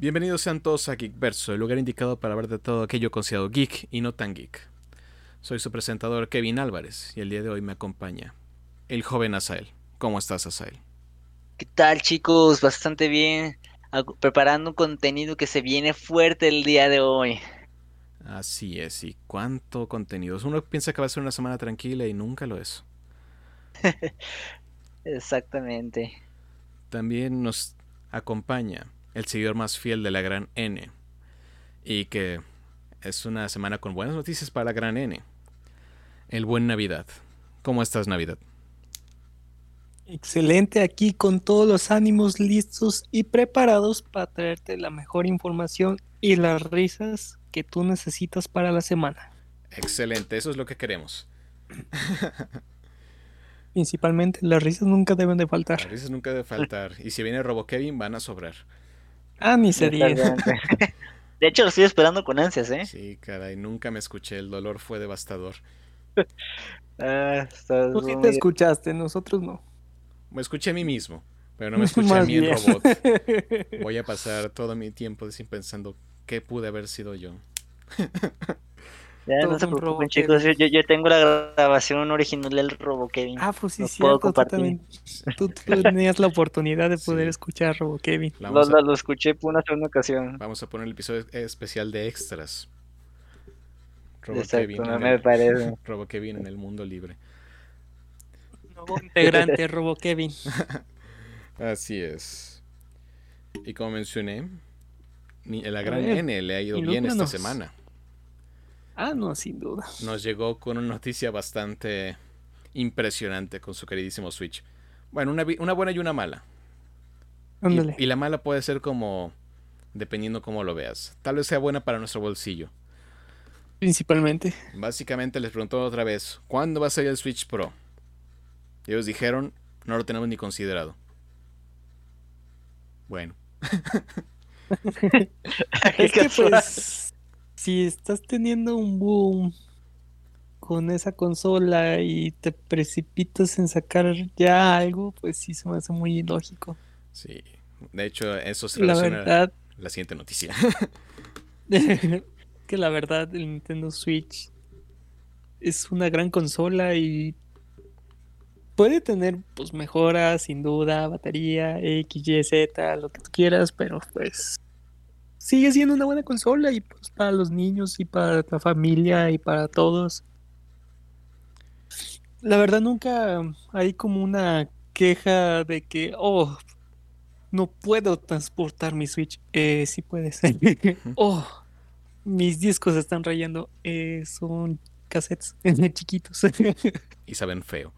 Bienvenidos sean todos a Geekverso, el lugar indicado para hablar de todo aquello considerado geek y no tan geek. Soy su presentador Kevin Álvarez y el día de hoy me acompaña el joven Asael. ¿Cómo estás, Asael? ¿Qué tal, chicos? Bastante bien. Preparando un contenido que se viene fuerte el día de hoy. Así es, y cuánto contenido. Uno piensa que va a ser una semana tranquila y nunca lo es. Exactamente. También nos acompaña el seguidor más fiel de la gran N. Y que es una semana con buenas noticias para la gran N. El buen Navidad. ¿Cómo estás, Navidad? Excelente, aquí con todos los ánimos listos y preparados para traerte la mejor información y las risas que tú necesitas para la semana. Excelente, eso es lo que queremos. Principalmente las risas nunca deben de faltar. veces nunca debe faltar. Y si viene Robo Kevin, van a sobrar. Ah, ni se diga. Exactamente. De hecho, lo estoy esperando con ansias, ¿eh? Sí, caray, nunca me escuché. El dolor fue devastador. Ah, Tú sí muy- te escuchaste, nosotros no. Me escuché a mí mismo, pero no me escuché a mí el robot. Voy a pasar todo mi tiempo sin pensando qué pude haber sido yo. Ya, no se preocupen, chicos. Yo, yo- tengo la grabación original del Robo Kevin. Ah, pues sí, puedo tú también. Tú, tú tenías la oportunidad de poder Sí. escuchar a Robo Kevin. Lo, a, lo escuché por una segunda ocasión. vamos a poner el episodio especial de extras. Robo Exacto, Kevin, no me el, parece. Robo Kevin en el mundo libre. Nuevo integrante, Robo Kevin. Así es. Y como mencioné, ni- la gran N le ha ido bien esta semana. Ah, no, sin duda. nos llegó con una noticia bastante impresionante con su queridísimo Switch. Bueno, una, una buena y una mala. Y, Ándale. y la mala puede ser como, dependiendo cómo lo veas. Tal vez sea buena para nuestro bolsillo. Principalmente. Básicamente les preguntó otra vez, ¿cuándo va a salir el Switch Pro? Y ellos dijeron, no lo tenemos ni considerado. Bueno, Es que pues, si estás teniendo un boom con esa consola y te precipitas en sacar ya algo, pues sí se me hace muy ilógico. sí. De hecho, eso se La relaciona a verdad, la siguiente noticia. que la verdad el Nintendo Switch es una gran consola y puede tener pues mejoras, sin duda, batería, X, Y, Z, lo que tú quieras, pero pues sigue siendo una buena consola y pues para los niños y para la familia y para todos. La verdad nunca hay como una queja de que, oh, no puedo transportar mi Switch. Eh, sí puedes. oh, mis discos están rayando. Eh, son cassettes chiquitos y saben feo.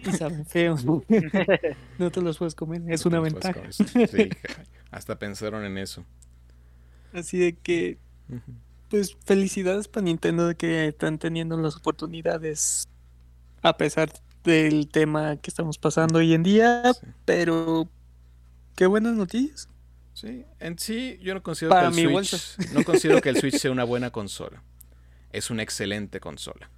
y saben feo. No te los puedes comer, es una ventaja. Sí, hasta pensaron en eso. Así de que, pues felicidades para Nintendo de que están teniendo las oportunidades a pesar del tema que estamos pasando hoy en día, Sí. pero qué buenas noticias. Sí, en sí yo no considero Para que el mi Switch, no considero que el Switch sea una buena consola. Es una excelente consola.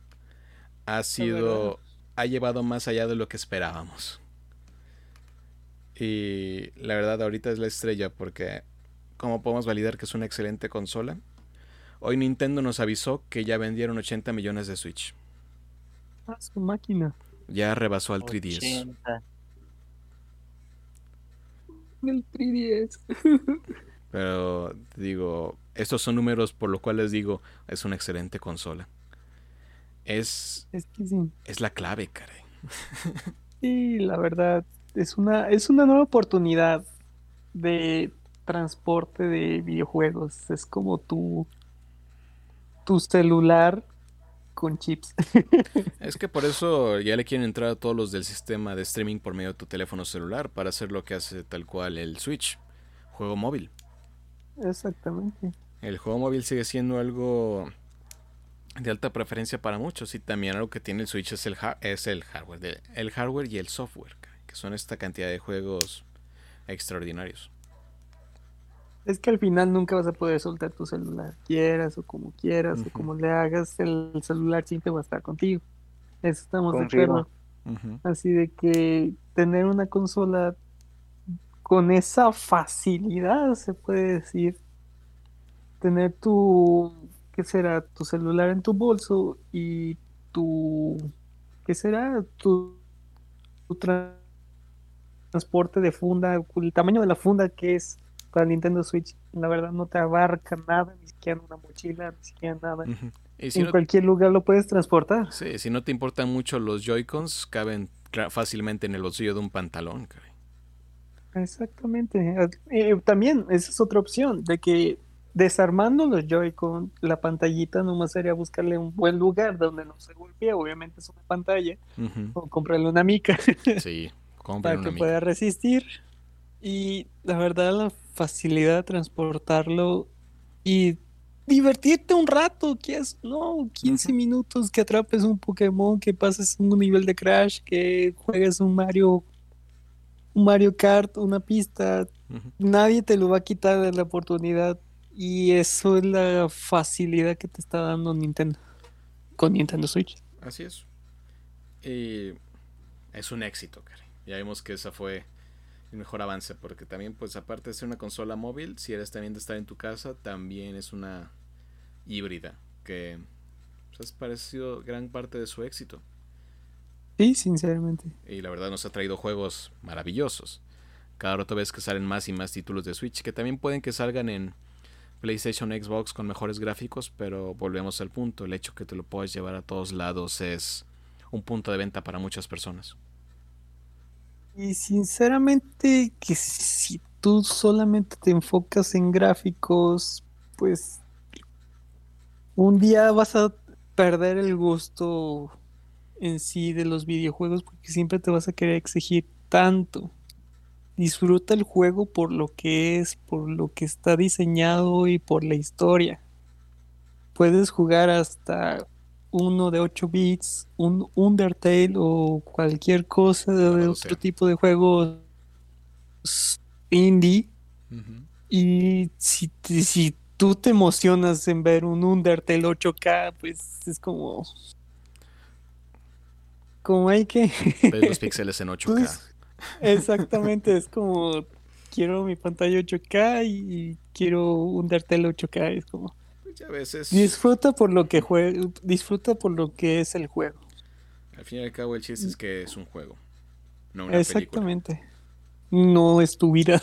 Ha sido, ha llevado más allá de lo que esperábamos. Y la verdad ahorita es la estrella porque ¿cómo podemos validar que es una excelente consola? Hoy Nintendo nos avisó que ya vendieron 80 millones de Switch. Ah, su máquina. Ya rebasó al 3DS. 80. El 3DS. Pero digo, estos son números por los cuales digo, es una excelente consola. Es, Es que sí. es la clave, caray. Sí, la verdad, es una, es una nueva oportunidad de transporte de videojuegos. Es como tu, tu celular con chips. Es que por eso ya le quieren entrar a todos los del sistema de streaming por medio de tu teléfono celular para hacer lo que hace tal cual el Switch, juego móvil. Exactamente. El juego móvil sigue siendo algo de alta preferencia para muchos y también algo que tiene el Switch es el, ha- es el hardware, el hardware y el software, que son esta cantidad de juegos extraordinarios. Es que al final nunca vas a poder soltar tu celular, quieras o como quieras o como le hagas, el celular siempre va a estar contigo. Eso estamos de acuerdo. Así de que tener una consola con esa facilidad, se puede decir, tener tu, ¿qué será? Tu celular en tu bolso y tu, ¿qué será? Tu, tu tra- transporte de funda, el tamaño de la funda que es para Nintendo Switch, la verdad no te abarca nada, ni siquiera una mochila, ni siquiera nada. Y si En no, cualquier lugar lo puedes transportar. sí, si no te importan mucho los Joy-Cons, caben fácilmente en el bolsillo de un pantalón. caray. Exactamente. Eh, también, esa es otra opción, de que desarmando los Joy-Con, la pantallita nomás sería buscarle un buen lugar donde no se golpee, obviamente es una pantalla, o comprarle una mica Sí, para una que mica. pueda resistir. Y la verdad, la facilidad de transportarlo y divertirte un rato, que es, no, 15 Ujú. minutos, que atrapes un Pokémon, que pases un nivel de Crash, que juegues un Mario, un Mario Kart, una pista, nadie te lo va a quitar de la oportunidad y eso es la facilidad que te está dando Nintendo con Nintendo Switch. Así es. Y es un éxito. Ya vimos que esa fue el mejor avance, porque también, pues, aparte de ser una consola móvil, si eres también de estar en tu casa, también es una híbrida, que pues, ha parecido gran parte de su éxito. Sí, sinceramente. Y la verdad nos ha traído juegos maravillosos. Cada rato ves que salen más y más títulos de Switch, que también pueden que salgan en PlayStation, Xbox con mejores gráficos, pero volvemos al punto, el hecho que te lo puedas llevar a todos lados es un punto de venta para muchas personas. Y sinceramente que si tú solamente te enfocas en gráficos, pues un día vas a perder el gusto en sí de los videojuegos porque siempre te vas a querer exigir tanto. Disfruta el juego por lo que es, por lo que está diseñado y por la historia. Puedes jugar hasta uno de 8 bits, un Undertale o cualquier cosa de, otro sea. tipo de juegos indie. Y si, si tú te emocionas en ver un Undertale 8K, pues es como. Como hay que. Ves los píxeles en 8K. Pues, Exactamente, es como. Quiero mi pantalla 8K y quiero Undertale 8K. Es como. Disfruta por lo que juega, disfruta por lo que es el juego. al fin y al cabo el chiste es que es un juego, no una película. Exactamente. No es tu vida.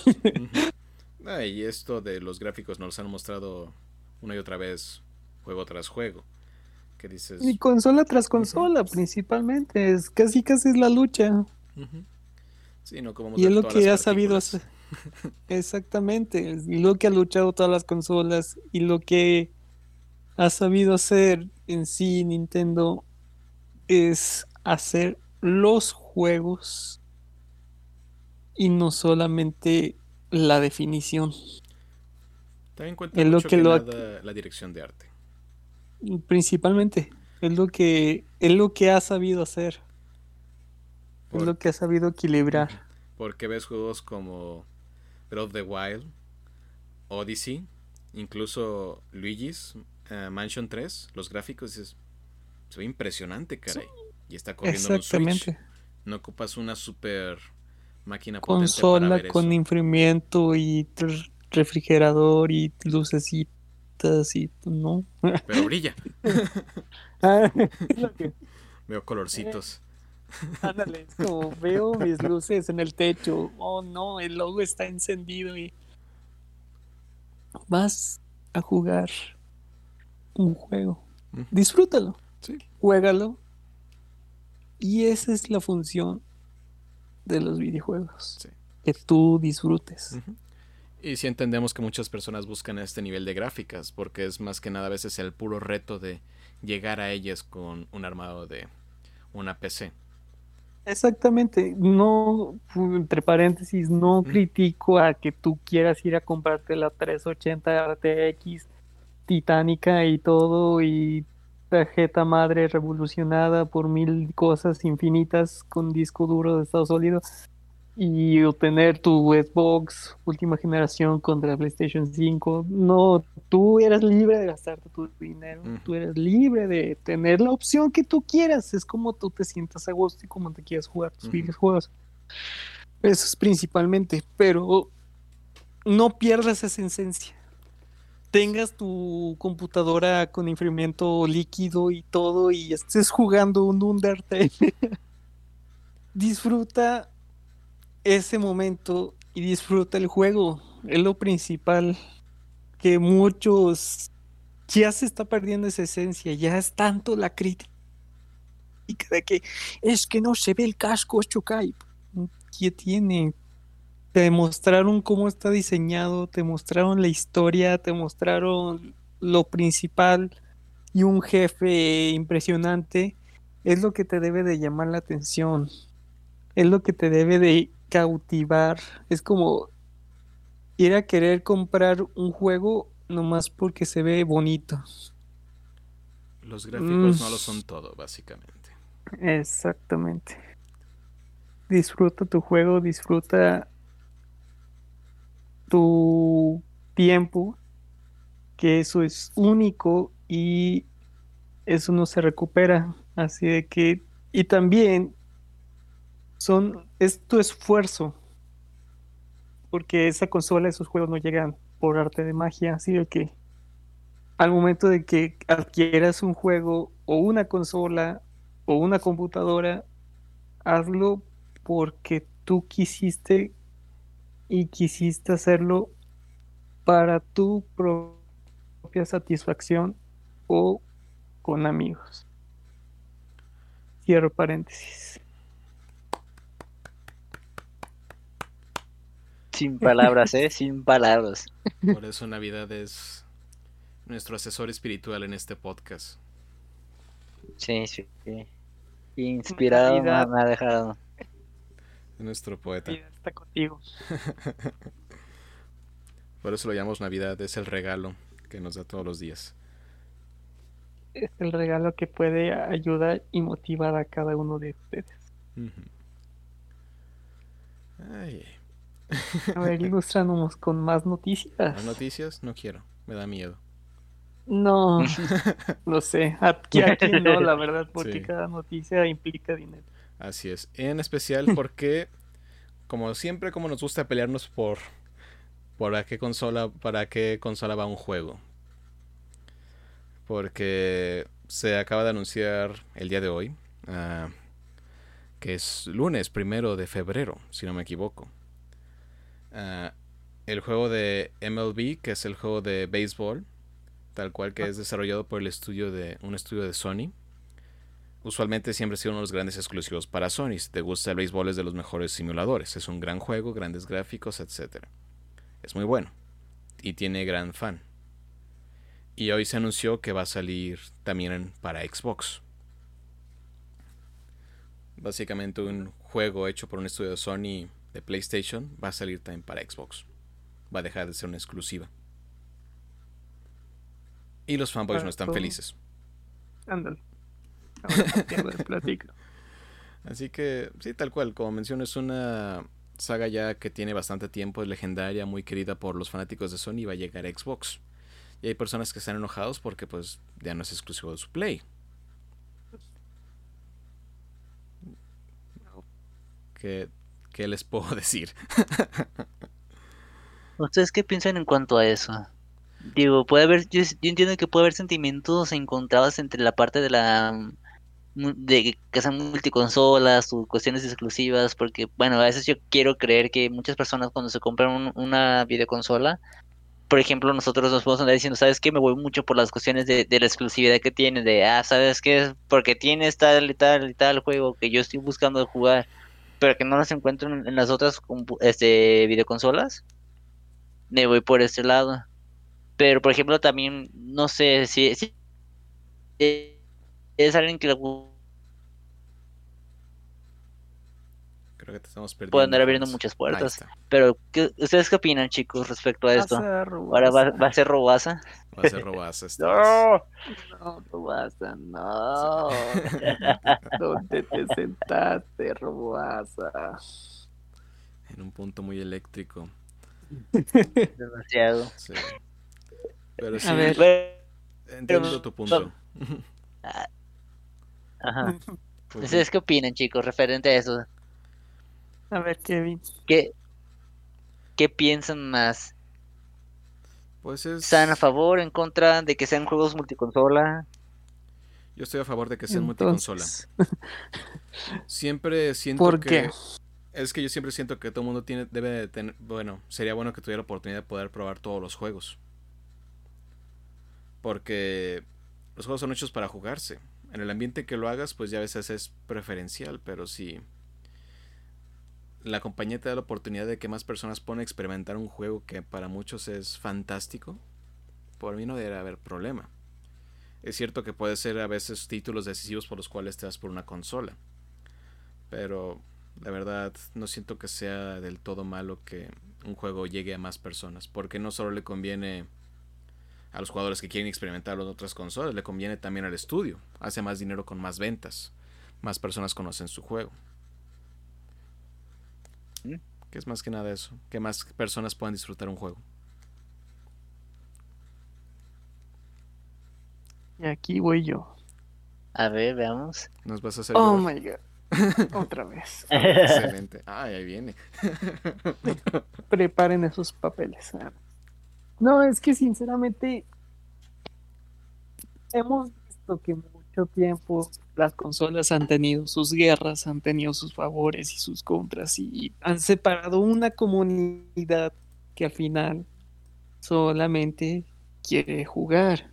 Ah, y esto de los gráficos nos han mostrado una y otra vez, juego tras juego. Que dices, Y consola tras consola, principalmente. Es casi casi es la lucha. Sí, no como Y es lo que ha sabido hacer. Exactamente. es lo que ha luchado todas las consolas y lo que ha sabido hacer en sí Nintendo es hacer los juegos y no solamente la definición. También cuenta Es lo mucho que que lo ha- nada la dirección de arte. Principalmente. Es lo que, es lo que ha sabido hacer. Es lo que ha sabido equilibrar. Porque ves juegos como Breath of the Wild, Odyssey, incluso Luigi's eh, Mansion 3, los gráficos dices, se ve impresionante, caray. Y está corriendo en un Switch. Exactamente. No ocupas una super máquina potente para Consola ver con eso. infrimiento y refrigerador y lucecitas y no. Pero brilla. Ah, es que- Veo colorcitos. Ándale, es como veo mis luces en el techo. Oh no, el logo está encendido y vas a jugar un juego. Disfrútalo, Sí. juégalo. Y esa es la función de los videojuegos. Sí. Que tú disfrutes. Y sí entendemos que muchas personas buscan este nivel de gráficas, porque es más que nada a veces el puro reto de llegar a ellas con un armado de una PC. Exactamente, no, entre paréntesis, no critico a que tú quieras ir a comprarte la 380 RTX titánica y todo y tarjeta madre revolucionada por mil cosas infinitas con disco duro de estado sólido y obtener tu Xbox última generación contra PlayStation 5. No, tú eres libre de gastarte tu dinero, tú eres libre de tener la opción que tú quieras. Es como tú te sientas a gusto y como te quieras jugar tus Ujú. videojuegos. Eso es principalmente, pero no pierdas esa esencia. Tengas tu computadora con enfriamiento líquido y todo y estés jugando un Undertale. disfruta ese momento y disfruta el juego. Es lo principal que muchos ya se está perdiendo esa esencia, ya es tanto la crítica de que es que no se ve el casco, es Chokai. ¿Qué tiene? Te mostraron cómo está diseñado, te mostraron la historia, te mostraron lo principal y un jefe impresionante. Es lo que te debe de llamar la atención. Es lo que te debe de cautivar. Es como ir a querer comprar un juego nomás porque se ve bonito. Los gráficos no lo son todo, básicamente. Exactamente. Disfruta tu juego, disfruta tu tiempo, que eso es único y eso no se recupera. Así de que, y también son, es tu esfuerzo, porque esa consola, esos juegos no llegan por arte de magia, así de que al momento de que adquieras un juego o una consola o una computadora, hazlo porque tú quisiste y quisiste hacerlo para tu propia satisfacción o con amigos. Cierro paréntesis. Sin palabras, ¿eh? Sin palabras. Por eso Navidad es nuestro asesor espiritual en este podcast. Sí, sí. Inspirado me ha dejado. Nuestro poeta. está contigo. Por eso lo llamamos Navidad, es el regalo que nos da todos los días. Es el regalo que puede ayudar y motivar a cada uno de ustedes. A ver, ilustrándonos con más noticias. ¿Más noticias? No quiero, me da miedo. No, no sé. Aquí, aquí no, la verdad, porque cada noticia implica dinero. Así es. En especial porque, como siempre, como nos gusta pelearnos por para qué consola, para qué consola va un juego. Porque se acaba de anunciar el día de hoy, uh, que es lunes primero de febrero, si no me equivoco. Uh, el juego de MLB, que es el juego de béisbol, tal cual que es desarrollado por el estudio de un estudio de Sony. Usualmente siempre ha sido uno de los grandes exclusivos para Sony. Si te gusta el béisbol es de los mejores simuladores. Es un gran juego, grandes gráficos, etc. Es muy bueno y tiene gran fan. Y hoy se anunció que va a salir también para Xbox. Básicamente un juego hecho por un estudio de Sony de PlayStation va a salir también para Xbox. Va a dejar de ser una exclusiva. Y los fanboys no están felices. Ándale. Así que, sí, tal cual. Como menciono, es una saga ya que tiene bastante tiempo, es legendaria, muy querida por los fanáticos de Sony y va a llegar a Xbox. Y hay personas que están enojados porque pues ya no es exclusivo de su Play. ¿Qué, qué les puedo decir? ¿Ustedes qué piensan en cuanto a eso? Digo, puede haber, yo, entiendo que puede haber sentimientos encontrados entre la parte de la de que sean multiconsolas o cuestiones exclusivas, porque bueno, a veces yo quiero creer que muchas personas cuando se compran una videoconsola, por ejemplo, nosotros nos podemos andar diciendo, ¿sabes qué? Me voy mucho por las cuestiones de, la exclusividad que tiene, de, ah, ¿sabes qué? Porque tienes tal y tal y tal juego que yo estoy buscando jugar, pero que no las encuentro en, las otras este, videoconsolas, me voy por este lado. Pero, por ejemplo, también, no sé si, es alguien que le Creo que te estamos perdiendo. Puede andar abriendo muchas puertas. Pero, ¿qué, ¿ustedes qué opinan, chicos, respecto a esto? Ahora va, va, a ser Robasa. Va a ser Robasa. no, no, Robasa, no. ¿Dónde te sentaste, Robasa? En un punto muy eléctrico. Demasiado. Sí. Pero sí, a ver, entiendo tu punto. Ajá. ¿Ustedes qué opinan, chicos, referente a eso? A ver, Kevin. ¿Qué, qué piensan más? Pues es. ¿Están a favor, en contra de que sean juegos multiconsola? Yo estoy a favor de que sean multiconsola. Entonces, Siempre siento ¿Por que. qué? Es que yo siempre siento que todo el mundo tiene, debe de tener. Bueno, sería bueno que tuviera la oportunidad de poder probar todos los juegos. Porque los juegos son hechos para jugarse. En el ambiente que lo hagas, pues ya a veces es preferencial, pero si la compañía te da la oportunidad de que más personas puedan experimentar un juego que para muchos es fantástico, por mí no debería haber problema. Es cierto que puede ser a veces títulos decisivos por los cuales te das por una consola. Pero la verdad no siento que sea del todo malo que un juego llegue a más personas. Porque no solo le conviene a los jugadores que quieren experimentarlo en otras consolas, le conviene también al estudio. Hace más dinero con más ventas. Más personas conocen su juego. ¿Mm? Que es más que nada eso. Que más personas puedan disfrutar un juego. Y aquí voy yo. A ver, veamos. Nos vas a hacer. Oh llorar. my god. Otra vez. Excelente. Ay, ahí viene. Preparen esos papeles. No, es que sinceramente hemos visto que mucho tiempo las consolas han tenido sus guerras, han tenido sus favores y sus contras y han separado una comunidad que al final solamente quiere jugar.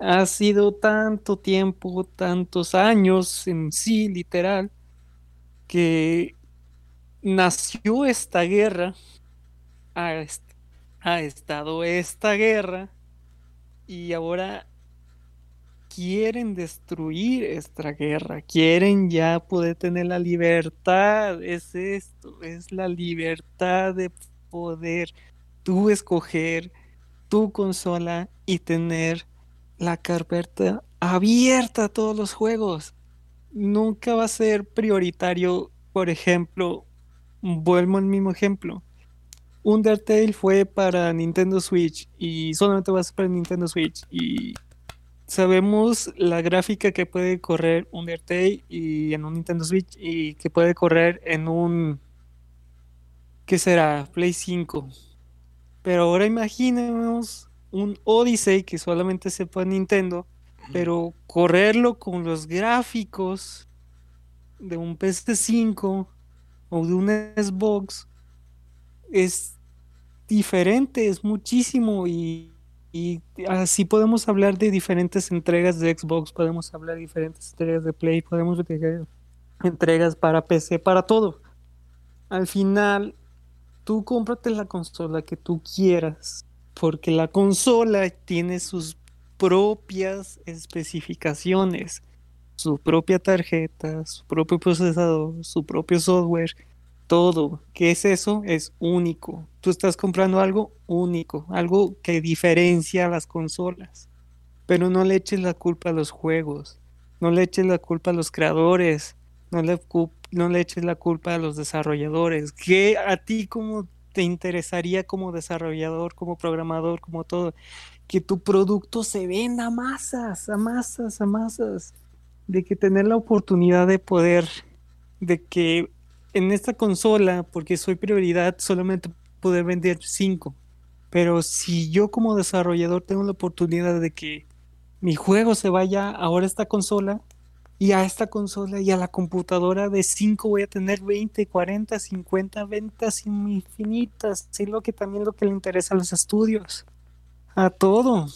Ha sido tanto tiempo, tantos años en sí, literal, que nació esta guerra, est- ha estado esta guerra y ahora quieren destruir esta guerra, quieren ya poder tener la libertad, es esto, es la libertad de poder tú escoger tu consola y tener la carpeta abierta a todos los juegos. Nunca va a ser prioritario, por ejemplo, vuelvo al mismo ejemplo. Undertale fue para Nintendo Switch y solamente va a ser para Nintendo Switch y sabemos la gráfica que puede correr Undertale y en un Nintendo Switch y que puede correr en un ¿qué será? Play 5. Pero ahora imaginemos un Odyssey que solamente sepa Nintendo, pero correrlo con los gráficos de un PS5 o de un Xbox es diferente, es muchísimo y, y así podemos hablar de diferentes entregas de Xbox, podemos hablar de diferentes entregas de Play, podemos entregas para PC, para todo. Al final, tú cómprate la consola que tú quieras, porque la consola tiene sus propias especificaciones, su propia tarjeta, su propio procesador, su propio software, todo. ¿Qué es eso? Es único. Tú estás comprando algo único, algo que diferencia a las consolas. Pero no le eches la culpa a los juegos, no le eches la culpa a los creadores, no le, no le eches la culpa a los desarrolladores. ¿Qué a ti como te interesaría como desarrollador, como programador, como todo? Que tu producto se venda a masas, a masas, a masas. De que tener la oportunidad de poder, de que en esta consola, porque soy prioridad, solamente poder vender 5. Pero si yo como desarrollador tengo la oportunidad de que mi juego se vaya ahora a esta consola y a esta consola y a la computadora de 5 voy a tener 20, 40, 50 ventas infinitas. Es lo que también lo que le interesa a los estudios. A todo.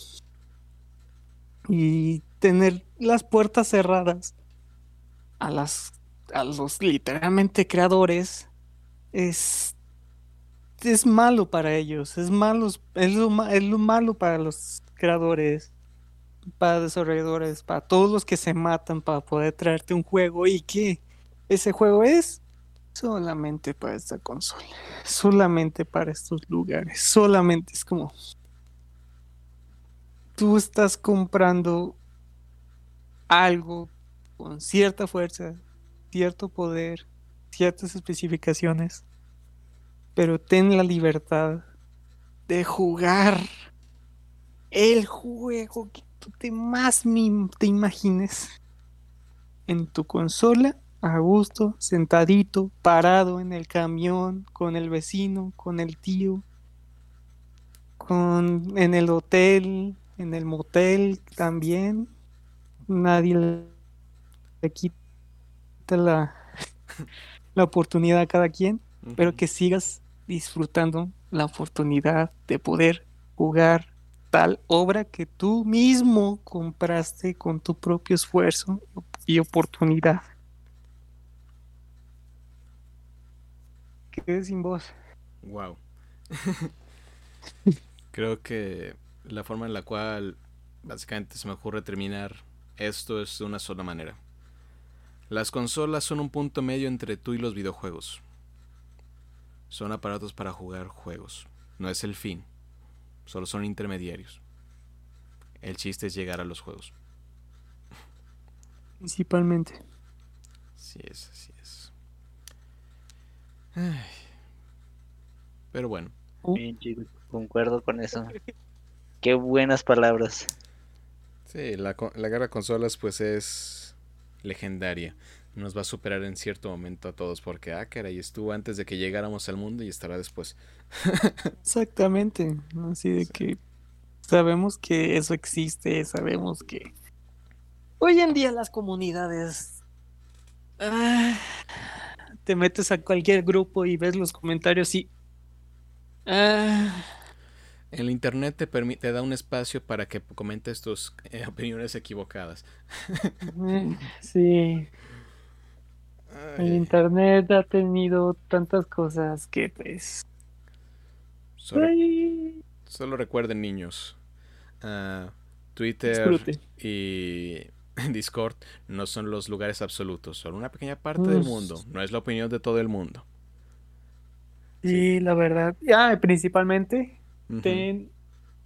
Y tener las puertas cerradas a las a los literalmente creadores es es malo para ellos, es es lo, es lo malo para los creadores, para desarrolladores, para todos los que se matan para poder traerte un juego y que ese juego es solamente para esta consola, solamente para estos lugares, solamente es como tú estás comprando algo con cierta fuerza, cierto poder, ciertas especificaciones, pero ten la libertad de jugar el juego que tú te más te imagines en tu consola a gusto, sentadito, parado en el camión, con el vecino, con el tío, con en el hotel, en el motel también. Nadie le, le la, la oportunidad a cada quien, pero que sigas disfrutando la oportunidad de poder jugar tal obra que tú mismo compraste con tu propio esfuerzo y oportunidad. Quedé sin voz. Wow. Creo que la forma en la cual básicamente se me ocurre terminar esto es de una sola manera. Las consolas son un punto medio entre tú y los videojuegos. Son aparatos para jugar juegos. No es el fin. Solo son intermediarios. El chiste es llegar a los juegos. Principalmente. Así es, así es. Ay. Pero bueno, Uh, Bien, chicos, concuerdo con eso. Qué buenas palabras. Sí, la, la guerra de consolas pues es legendaria. Nos va a superar en cierto momento a todos porque, ah, caray, estuvo antes de que llegáramos al mundo y estará después. Exactamente. Así de Sí. que sabemos que eso existe, sabemos que hoy en día las comunidades ah, te metes a cualquier grupo y ves los comentarios y ah, El internet te, permi- te da un espacio para que comentes tus eh, opiniones equivocadas. sí, el internet ha tenido tantas cosas que pues solo, recuerden, niños, ah, Twitter disfrute. y Discord no son los lugares absolutos, son una pequeña parte del mundo, no es la opinión de todo el mundo. Sí, la verdad. Ah, principalmente Ten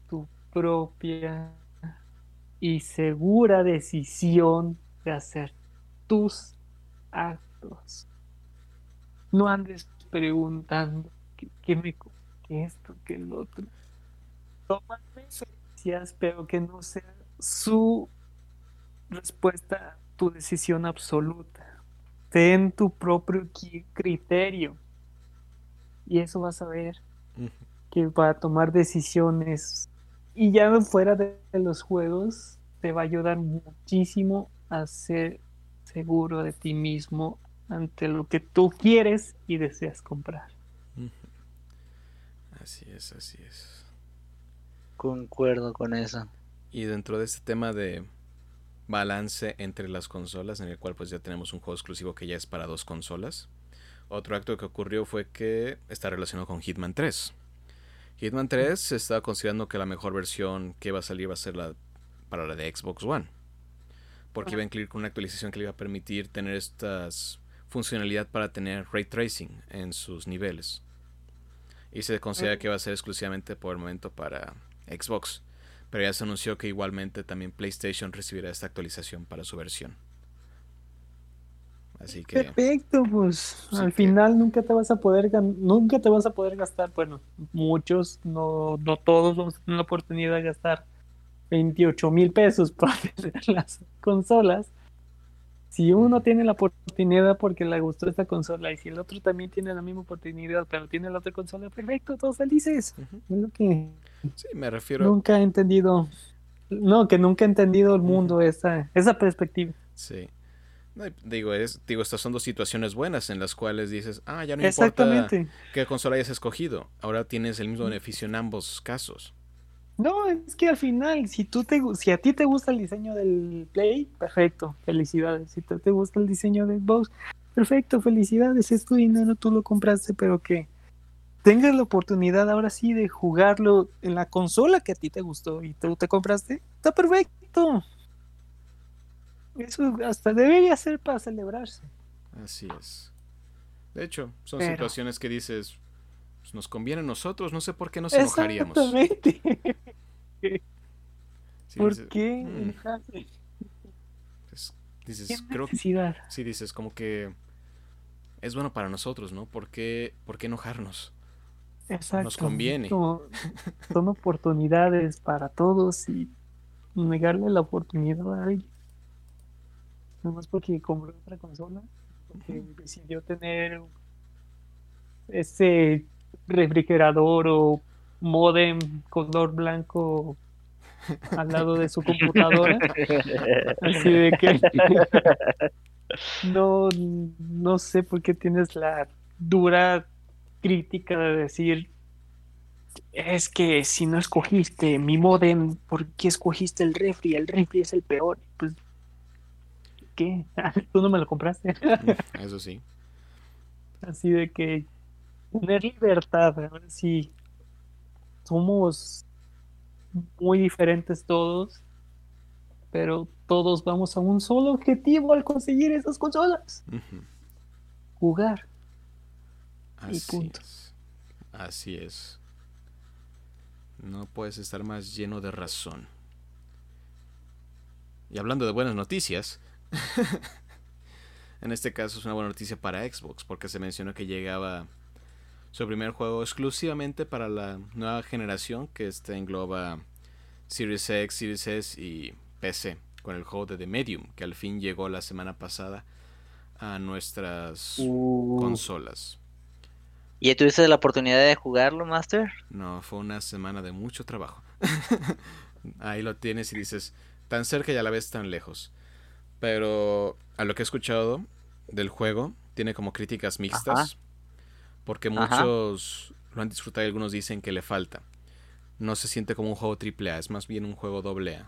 tu propia y segura decisión de hacer tus actos. No andes preguntando qué, qué me qué esto, qué el otro. Toma referencias, pero que no sea su respuesta tu decisión absoluta. Ten tu propio criterio. Y eso vas a ver. Que para tomar decisiones y ya fuera de de los juegos te va a ayudar muchísimo a ser seguro de ti mismo ante lo que tú quieres y deseas comprar. Así es, así es. Concuerdo con eso. Y dentro de este tema de balance entre las consolas, en el cual pues ya tenemos un juego exclusivo que ya es para dos consolas, otro acto que ocurrió fue que está relacionado con Hitman 3. Hitman 3 se estaba considerando que la mejor versión que iba a salir va a ser la para la de Xbox One. Porque iba a incluir con una actualización que le iba a permitir tener estas funcionalidad para tener ray tracing en sus niveles. Y se considera que va a ser exclusivamente por el momento para Xbox. Pero ya se anunció que igualmente también PlayStation recibirá esta actualización para su versión. Así que Perfecto, pues al que- final nunca te vas a poder nunca te vas a poder gastar, bueno, muchos, no, no todos vamos a tener la oportunidad de gastar 28 mil pesos para tener las consolas. Si uno tiene la oportunidad porque le gustó esta consola y si el otro también tiene la misma oportunidad pero tiene la otra consola, perfecto, todos felices. Es lo que sí, me refiero. nunca he entendido, no, que nunca he entendido el mundo esa, esa perspectiva. Sí. Digo, es, digo, estas son dos situaciones buenas en las cuales dices, ah, ya no importa qué consola hayas escogido. Ahora tienes el mismo beneficio en ambos casos. No, es que al final, si tú te, si a ti te gusta el diseño del Play, perfecto, felicidades. Si te, te gusta el diseño del Xbox, perfecto, felicidades, es tu dinero, tú lo compraste, pero que tengas la oportunidad ahora sí de jugarlo en la consola que a ti te gustó y tú te compraste, está perfecto. Eso hasta debería ser para celebrarse. Así es. De hecho, son Pero- situaciones que dices, pues, nos conviene a nosotros, no sé por qué nos enojaríamos. Exactamente. Sí, ¿Por dices, qué? "Mm", pues, dices, ¿Qué creo que sí dices como que es bueno para nosotros, ¿no? ¿Por qué, por qué enojarnos? Exacto. conviene. Como son oportunidades para todos y negarle la oportunidad a alguien. Nomás porque compró otra consola. porque decidió tener ese refrigerador o modem color blanco al lado de su computadora. Así de que no, no sé por qué tienes la dura crítica de decir es que si no escogiste mi modem, ¿por qué escogiste el refri? El refri es el peor. Pues, ¿qué? Tú no me lo compraste. Eso sí. Así de que tener libertad, a ver si somos muy diferentes todos, pero todos vamos a un solo objetivo al conseguir esas consolas. Jugar. Y Así punto. es. Así es. No puedes estar más lleno de razón. Y hablando de buenas noticias, en este caso es una buena noticia para Xbox, porque se mencionó que llegaba su primer juego exclusivamente para la nueva generación, que este engloba Series X, Series S y PC, con el juego de The Medium, que al fin llegó la semana pasada a nuestras Uh, consolas. ¿Y ya tuviste la oportunidad de jugarlo, Master? No, fue una semana de mucho trabajo. Ahí lo tienes y dices, tan cerca y a la vez tan lejos. Pero a lo que he escuchado del juego, tiene como críticas mixtas. Ajá. Porque Ajá. muchos lo han disfrutado y algunos dicen que le falta. No se siente como un juego AAA, es más bien un juego AA.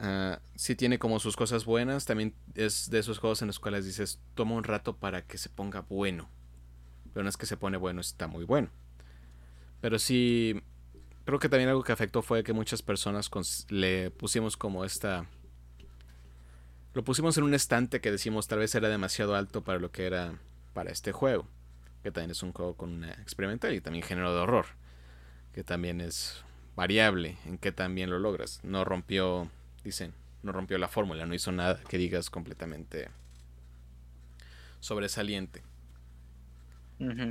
Ah, sí tiene como sus cosas buenas, también es de esos juegos en los cuales dices, toma un rato para que se ponga bueno. Pero no es que se pone bueno, está muy bueno. Pero sí, creo que también algo que afectó fue que muchas personas le pusimos como esta... Lo pusimos en un estante que decimos tal vez era demasiado alto para lo que era para este juego. Que también es un juego con una experimental y también género de horror. Que también es variable en que también lo logras. No rompió, dicen, no rompió la fórmula, no hizo nada que digas completamente sobresaliente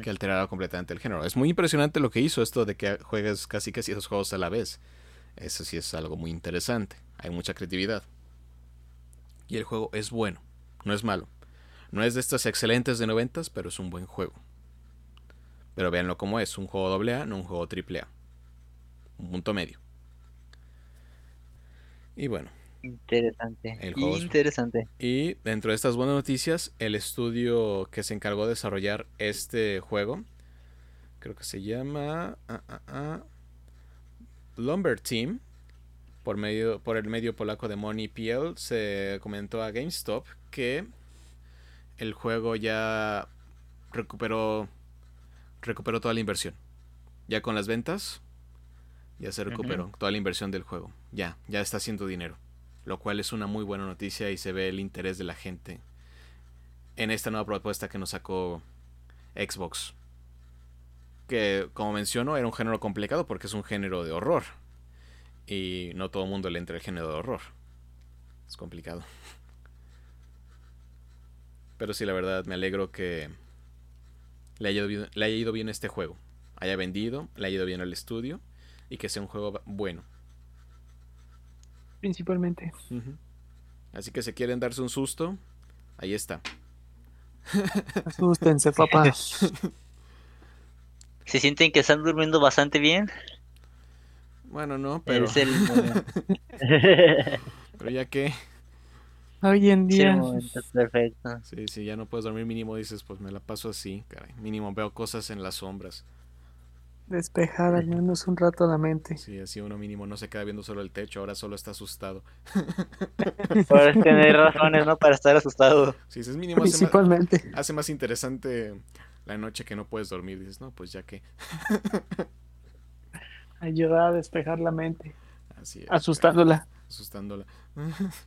que alterara completamente el género. Es muy impresionante lo que hizo esto de que juegues casi casi esos juegos a la vez. Eso sí es algo muy interesante. Hay mucha creatividad. Y el juego es bueno, no es malo. No es de estas excelentes de noventas, pero es un buen juego. Pero véanlo como es, un juego AA, no un juego AAA. Un punto medio. Y bueno, Interesante. El juego es- Interesante. y dentro de estas buenas noticias, el estudio que se encargó de desarrollar este juego, creo que se llama ah, ah, ah, Lumber Team, por, medio, por el medio polaco de Money PL, se comentó a GameStop que el juego ya recuperó, recuperó toda la inversión. Ya con las ventas, ya se recuperó toda la inversión del juego. Ya, ya está haciendo dinero lo cual es una muy buena noticia y se ve el interés de la gente en esta nueva propuesta que nos sacó Xbox. Que, como menciono, era un género complicado porque es un género de horror. Y no todo el mundo le entra el género de horror. Es complicado. Pero sí, la verdad, me alegro que le haya, ido bien, le haya ido bien este juego. Haya vendido, le haya ido bien al estudio y que sea un juego bueno. Principalmente. Así que si quieren darse un susto, ahí está. Asústense, papá. ¿Se sienten que están durmiendo bastante bien? Bueno, no, pero, Es el pero ya que, Hoy en Es día, momento perfecto. sí, sí, ya no puedes dormir mínimo, dices, pues me la paso así, caray. Mínimo veo cosas en las sombras. despejar al menos un rato la mente. Sí, así uno mínimo no se queda viendo solo el techo, ahora solo está asustado. Por tener razones, ¿no? Para estar asustado. Si dices mínimo hace más, Principalmente. hace más interesante la noche que no puedes dormir, dices, no, pues ya que. Ayuda a despejar la mente. Así es. Asustándola. asustándola.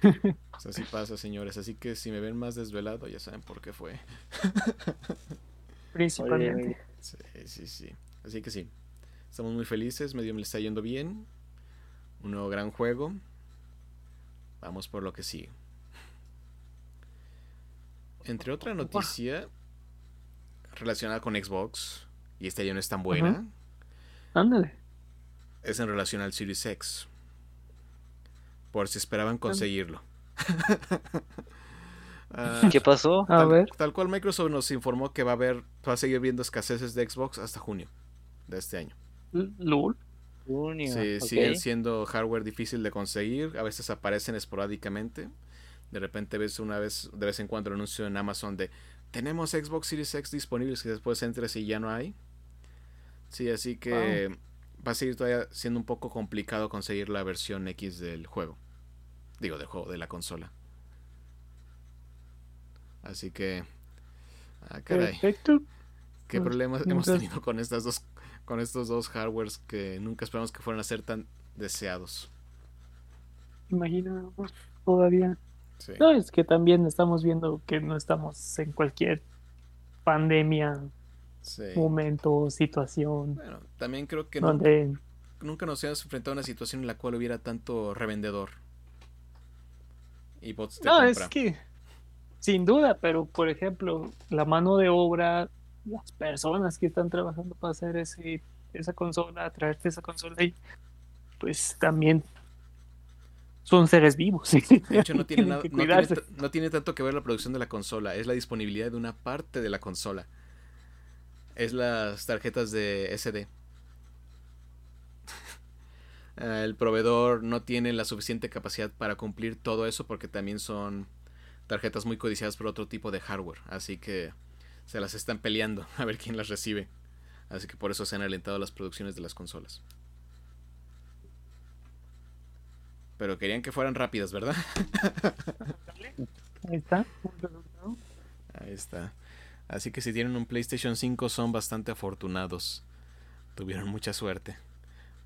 Pues así pasa, señores. Así que si me ven más desvelado, ya saben por qué fue. Principalmente. Sí, sí, sí. Así que sí. Estamos muy felices. Medio me le está yendo bien. Un nuevo gran juego. Vamos por lo que sigue. Entre otra noticia relacionada con Xbox, y esta ya no es tan buena. Ándale. es en relación al Series X. Por si esperaban conseguirlo. Ah, ¿Qué pasó? A tal, ver. tal cual Microsoft nos informó que va a haber, va a seguir viendo escaseces de Xbox hasta junio de este año. LOL. Junio. Sí, siguen siendo hardware difícil de conseguir, a veces aparecen esporádicamente. De repente ves una vez, de vez en cuando el anuncio en Amazon de tenemos Xbox Series X disponibles y después entres y ya no hay. Sí, así que va a seguir todavía siendo un poco complicado conseguir la versión X del juego. Digo, del juego, de la consola. Así que... Ah, caray. Perfecto. ¿Qué Pues, problemas hemos tenido con estas dos con estos dos hardwares que nunca esperamos que fueran a ser tan deseados? Imagino todavía. Sí. No, es que también estamos viendo que no estamos en cualquier pandemia, sí. momento, situación, Bueno, también creo que donde nunca nos hemos enfrentado a una situación en la cual hubiera tanto revendedor y bots de No, compra. es que sin duda, pero por ejemplo, la mano de obra, las personas que están trabajando para hacer ese, esa consola, traerte esa consola y pues también son seres vivos. De hecho, no tiene, nada- tiene, no tiene tanto que ver la producción de la consola, es la disponibilidad de una parte de la consola. Es las tarjetas de SD. Eh, El proveedor no tiene la suficiente capacidad para cumplir todo eso porque también son tarjetas muy codiciadas por otro tipo de hardware. Así que se las están peleando a ver quién las recibe. Así que por eso se han alentado las producciones de las consolas. Pero querían que fueran rápidas, ¿verdad? Ahí está. Ahí está. Así que si tienen un PlayStation 5 son bastante afortunados. Tuvieron mucha suerte.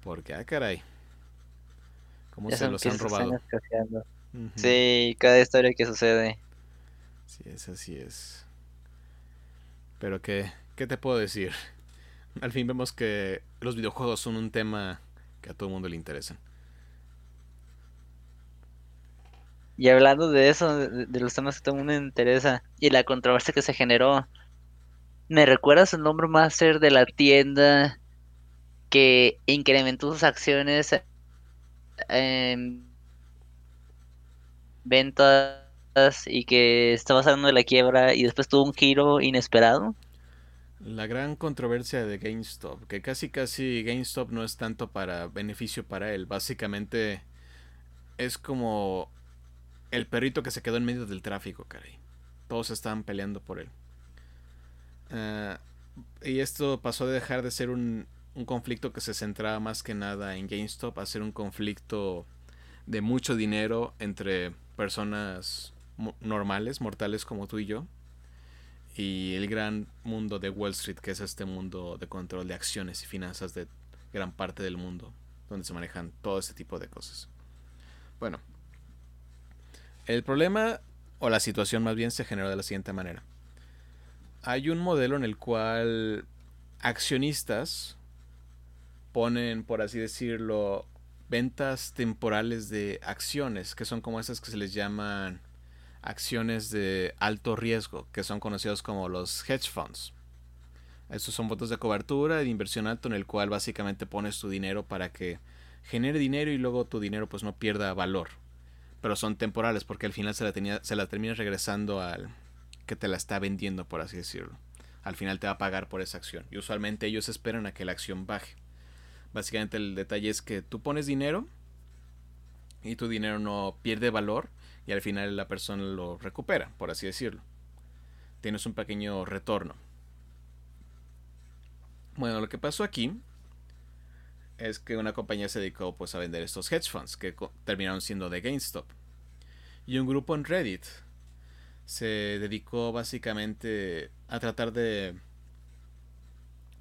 Porque, ah, caray. ¿Cómo Ya se los han que robado? Sí, cada historia que sucede. Sí, es así es. Pero qué, ¿qué te puedo decir? Al fin vemos que los videojuegos son un tema que a todo el mundo le interesa. Y hablando de eso, de, los temas que todo el mundo interesa y la controversia que se generó, ¿me recuerdas el nombre master de la tienda que incrementó sus acciones en ventas y que estaba saliendo de la quiebra y después tuvo un giro inesperado? La gran controversia de GameStop, que casi casi GameStop no es tanto para beneficio para él, básicamente es como el perrito que se quedó en medio del tráfico, caray. Todos estaban peleando por él. Ah, y esto pasó de dejar de ser un, un conflicto que se centraba más que nada en GameStop a ser un conflicto de mucho dinero entre personas normales, mortales como tú y yo, y el gran mundo de Wall Street, que es este mundo de control de acciones y finanzas de gran parte del mundo, donde se manejan todo este tipo de cosas. Bueno, el problema o la situación más bien se generó de la siguiente manera. Hay un modelo en el cual accionistas ponen, por así decirlo, ventas temporales de acciones, que son como esas que se les llaman acciones de alto riesgo, que son conocidos como los hedge funds. Estos son botes de cobertura de inversión alto en el cual básicamente pones tu dinero para que genere dinero y luego tu dinero pues no pierda valor. Pero son temporales porque al final se la, tenía, se la terminas regresando al que te la está vendiendo, por así decirlo. Al final te va a pagar por esa acción. Y usualmente ellos esperan a que la acción baje. Básicamente el detalle es que tú pones dinero y tu dinero no pierde valor y al final la persona lo recupera, por así decirlo. Tienes un pequeño retorno. Bueno, lo que pasó aquí es que una compañía se dedicó pues a vender estos hedge funds que terminaron siendo de GameStop. Y un grupo en Reddit se dedicó básicamente a tratar de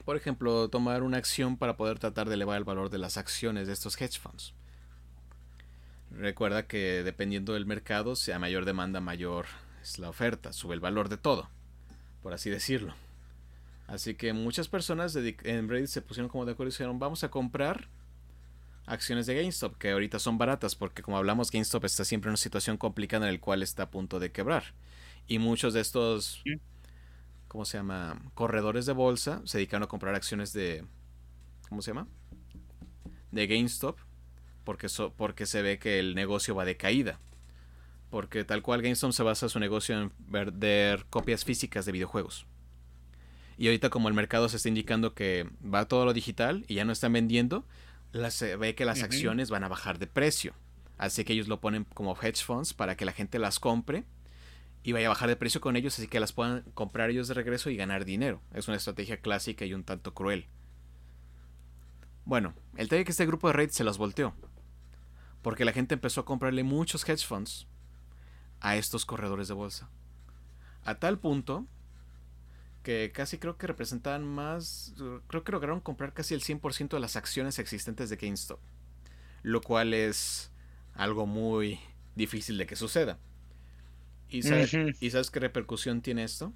por ejemplo, tomar una acción para poder tratar de elevar el valor de las acciones de estos hedge funds. Recuerda que dependiendo del mercado, si a mayor demanda, mayor es la oferta, sube el valor de todo, por así decirlo. Así que muchas personas en Reddit se pusieron como de acuerdo y dijeron, vamos a comprar acciones de GameStop, que ahorita son baratas, porque como hablamos, GameStop está siempre en una situación complicada en la cual está a punto de quebrar. Y muchos de estos. ¿cómo se llama? Corredores de bolsa se dedicaron a comprar acciones de, ¿cómo se llama? De GameStop, porque, so- porque se ve que el negocio va de caída. Porque tal cual GameStop se basa su negocio en vender copias físicas de videojuegos. Y ahorita como el mercado se está indicando que va todo lo digital y ya no están vendiendo, se ve que las acciones van a bajar de precio. Así que ellos lo ponen como hedge funds para que la gente las compre y vaya a bajar de precio con ellos, así que las puedan comprar ellos de regreso y ganar dinero. Es una estrategia clásica y un tanto cruel. Bueno, el tema es que este grupo de Reddit se los volteó. Porque la gente empezó a comprarle muchos hedge funds a estos corredores de bolsa. A tal punto que casi creo que representaban más, creo que lograron comprar casi el 100% de las acciones existentes de GameStop. Lo cual es algo muy difícil de que suceda. ¿Y sabes, ¿y sabes qué repercusión tiene esto?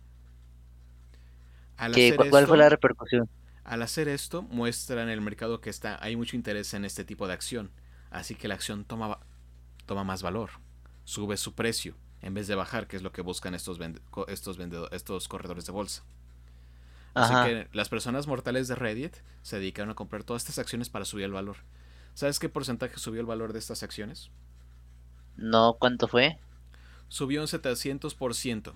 ¿Cuál fue la repercusión? Al hacer esto, muestra en el mercado que está, hay mucho interés en este tipo de acción. Así que la acción toma, toma más valor. Sube su precio en vez de bajar, que es lo que buscan estos, estos, estos corredores de bolsa. Así que las personas mortales de Reddit se dedicaron a comprar todas estas acciones para subir el valor. ¿Sabes qué porcentaje subió el valor de estas acciones? No, ¿cuánto fue? Subió un 700%.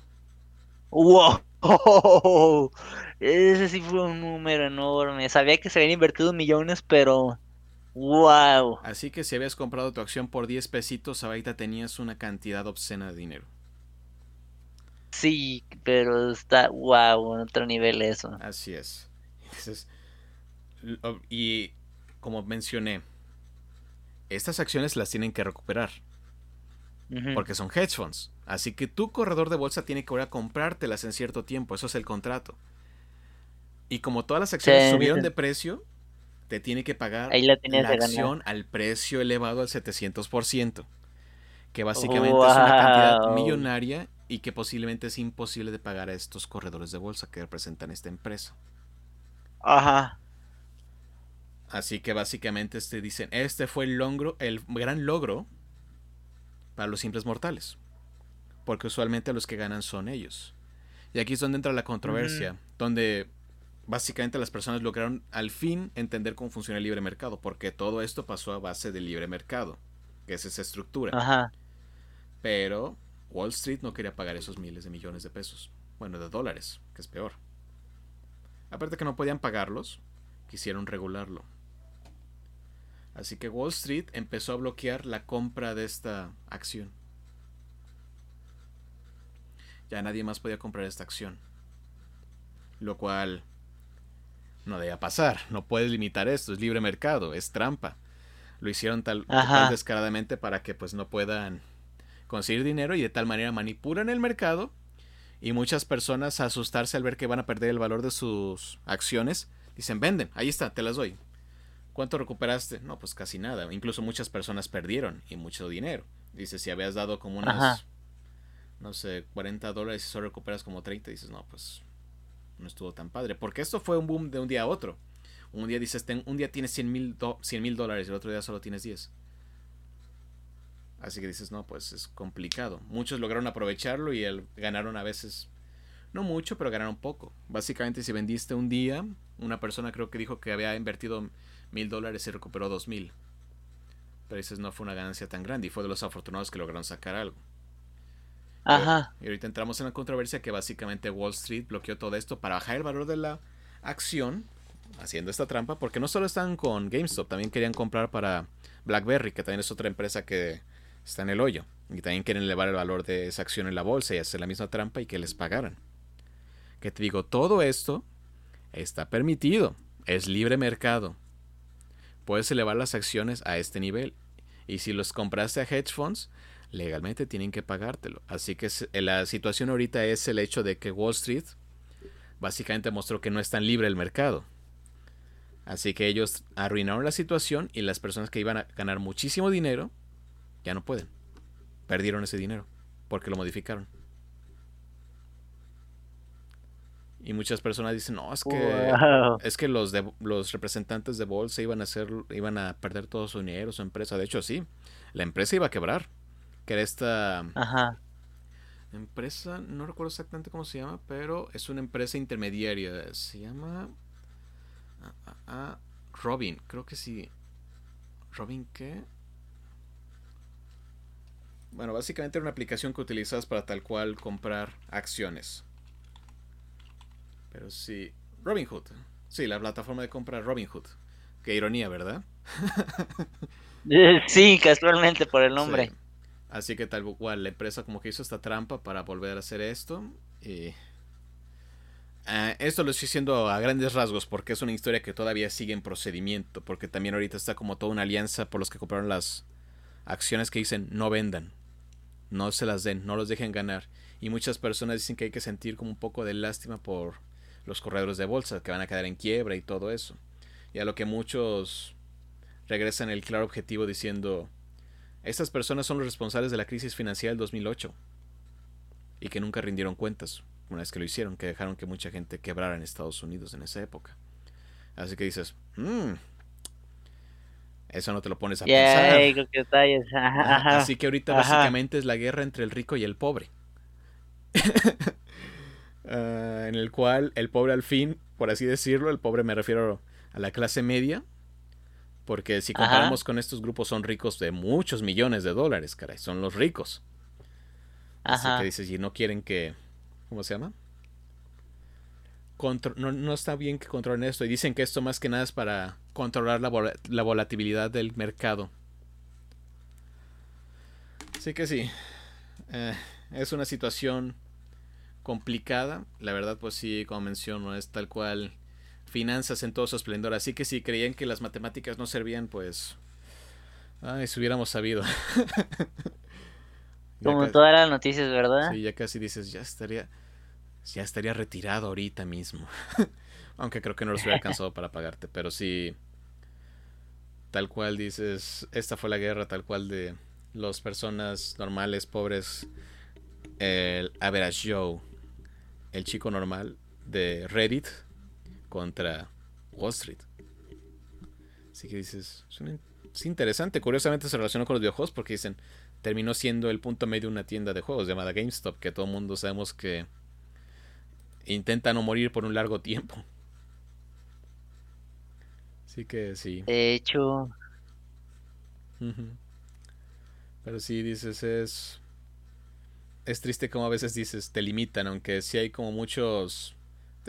¡Wow! Ese sí fue un número enorme. Sabía que se habían invertido millones, pero ¡Wow! Así que si habías comprado tu acción por 10 pesitos, ahorita tenías una cantidad obscena de dinero. Sí, pero está wow, en otro nivel eso. Así es. y como mencioné, estas acciones las tienen que recuperar. Porque son hedge funds. Así que tu corredor de bolsa tiene que volver a comprártelas en cierto tiempo. Eso es el contrato. Y como todas las acciones subieron de precio, te tiene que pagar la, acción al precio elevado al 700%, que básicamente es una cantidad millonaria y que posiblemente es imposible de pagar a estos corredores de bolsa que representan esta empresa. Ajá. Así que básicamente este dicen, este fue el logro, el gran logro para los simples mortales, porque usualmente los que ganan son ellos. Y aquí es donde entra la controversia, donde básicamente las personas lograron al fin entender cómo funciona el libre mercado, porque todo esto pasó a base del libre mercado, que es esa estructura. Ajá. Pero Wall Street no quería pagar esos miles de millones de pesos, bueno, de dólares, que es peor. Aparte que no podían pagarlos, quisieron regularlo. Así que Wall Street empezó a bloquear la compra de esta acción. Ya nadie más podía comprar esta acción. Lo cual no debía pasar. No puedes limitar esto. Es libre mercado. Es trampa. Lo hicieron tal, descaradamente para que pues no puedan conseguir dinero y de tal manera manipulan el mercado y muchas personas asustarse al ver que van a perder el valor de sus acciones dicen venden, ahí está, te las doy. ¿Cuánto recuperaste? No, pues casi nada. Incluso muchas personas perdieron y mucho dinero. Dice, si habías dado como unas, no sé, 40 dólares y solo recuperas como 30, dices, no, pues no estuvo tan padre. Porque esto fue un boom de un día a otro. Un día dices, un día tienes 100 mil dólares y el otro día solo tienes 10. Así que dices, no, pues es complicado. Muchos lograron aprovecharlo y el, ganaron a veces, no mucho, pero ganaron poco. Básicamente si vendiste un día, una persona creo que dijo que había invertido mil dólares y recuperó dos mil. Pero dices, no fue una ganancia tan grande y fue de los afortunados que lograron sacar algo. Ajá. Y ahorita entramos en la controversia que básicamente Wall Street bloqueó todo esto para bajar el valor de la acción, haciendo esta trampa, porque no solo están con GameStop, también querían comprar para BlackBerry, que también es otra empresa que está en el hoyo, y también quieren elevar el valor de esa acción en la bolsa y hacer la misma trampa y que les pagaran. Que te digo, todo esto está permitido, es libre mercado. Puedes elevar las acciones a este nivel. Y si los compraste a hedge funds, legalmente tienen que pagártelo. Así que eh, la situación ahorita es el hecho de que Wall Street básicamente mostró que no es tan libre el mercado. Así que ellos arruinaron la situación y las personas que iban a ganar muchísimo dinero ya no pueden. Perdieron ese dinero porque lo modificaron. Y muchas personas dicen, no, es que, es que los, de, los representantes de bolsa iban a, hacer, iban a perder todo su dinero, su empresa. De hecho, sí, la empresa iba a quebrar que era esta empresa, no recuerdo exactamente cómo se llama, pero es una empresa intermediaria. Se llama ah, ah, ah, Robin, creo que sí. ¿Robin qué? bueno, básicamente era una aplicación que utilizabas para tal cual comprar acciones. Pero sí, Robinhood. Sí, la plataforma de compra Robinhood. Qué ironía, ¿verdad? sí, casualmente por el nombre. Sí. Así que tal cual, la empresa como que hizo esta trampa para volver a hacer esto. Y... Uh, esto lo estoy diciendo a grandes rasgos porque es una historia que todavía sigue en procedimiento. Porque también ahorita está como toda una alianza por los que compraron las acciones que dicen no vendan, no se las den, no los dejen ganar. Y muchas personas dicen que hay que sentir como un poco de lástima por los corredores de bolsa que van a quedar en quiebra y todo eso. Y a lo que muchos regresan el claro objetivo diciendo estas personas son los responsables de la crisis financiera del 2008 y que nunca rindieron cuentas una vez que lo hicieron, que dejaron que mucha gente quebrara en Estados Unidos en esa época. Así que dices, mmm, eso no te lo pones a yeah, pensar. Que detalles. Ajá, ajá, Así que ahorita ajá. básicamente es la guerra entre el rico y el pobre. uh, en el cual el pobre al fin, por así decirlo, el pobre me refiero a la clase media, porque si comparamos con estos grupos son ricos de muchos millones de dólares, caray, son los ricos. Así que dices, y no quieren que, ¿cómo se llama? Contro no, no, está bien que controlen esto. Y dicen que esto más que nada es para controlar la, vol la volatilidad del mercado. Así que sí. Eh, es una situación complicada. La verdad, pues sí, como menciono, es tal cual finanzas en todo su esplendor. Así que si creían que las matemáticas no servían, pues... Ay, si hubiéramos sabido. Como casi, todas las noticias, ¿verdad? Sí, ya casi dices, ya estaría ya estaría retirado ahorita mismo. Aunque creo que no los hubiera alcanzado para pagarte, pero sí tal cual dices, esta fue la guerra tal cual de las personas normales, pobres, el average Joe, el chico normal de Reddit contra Wall Street. Así que dices, es interesante, curiosamente se relacionó con los videojuegos porque dicen, terminó siendo el punto medio de una tienda de juegos llamada GameStop, que todo el mundo sabemos que intenta no morir por un largo tiempo. Así que sí. De hecho. Pero sí, dices, es. Es triste como a veces dices, te limitan, aunque sí hay como muchos.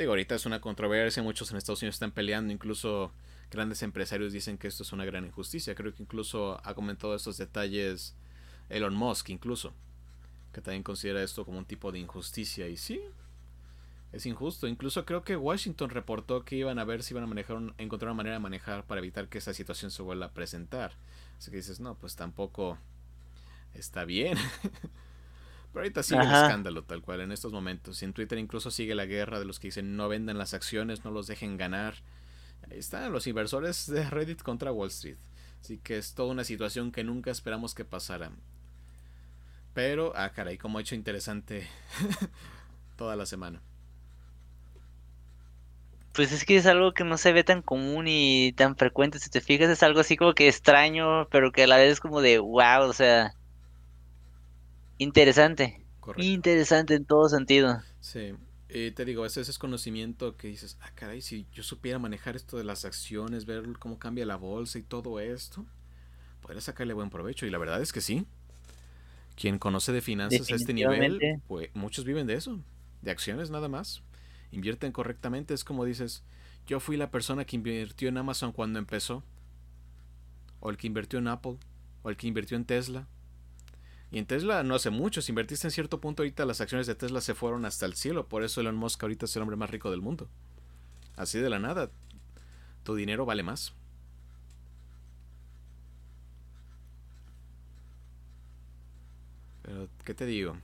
Digo, ahorita es una controversia, muchos en Estados Unidos están peleando, incluso grandes empresarios dicen que esto es una gran injusticia. Creo que incluso ha comentado estos detalles Elon Musk, incluso, que también considera esto como un tipo de injusticia. Y sí, es injusto. Incluso creo que Washington reportó que iban a ver si iban a manejar un, encontrar una manera de manejar para evitar que esa situación se vuelva a presentar. Así que dices, no, pues tampoco está bien. Pero ahorita sigue Ajá. el escándalo tal cual en estos momentos. Y en Twitter incluso sigue la guerra de los que dicen no vendan las acciones, no los dejen ganar. Ahí están los inversores de Reddit contra Wall Street. Así que es toda una situación que nunca esperamos que pasara. Pero, ah, caray, como ha hecho interesante toda la semana. Pues es que es algo que no se ve tan común y tan frecuente. Si te fijas, es algo así como que extraño, pero que a la vez es como de wow, o sea. Interesante. Correcto. Interesante en todo sentido. Sí. Eh, te digo, ese es conocimiento que dices, ah, caray, si yo supiera manejar esto de las acciones, ver cómo cambia la bolsa y todo esto, podría sacarle buen provecho. Y la verdad es que sí. Quien conoce de finanzas a este nivel, pues muchos viven de eso, de acciones nada más invierten correctamente, es como dices, yo fui la persona que invirtió en Amazon cuando empezó, o el que invirtió en Apple, o el que invirtió en Tesla. Y en Tesla no hace mucho, si invertiste en cierto punto ahorita las acciones de Tesla se fueron hasta el cielo, por eso Elon Musk ahorita es el hombre más rico del mundo. Así de la nada, tu dinero vale más. Pero, ¿qué te digo?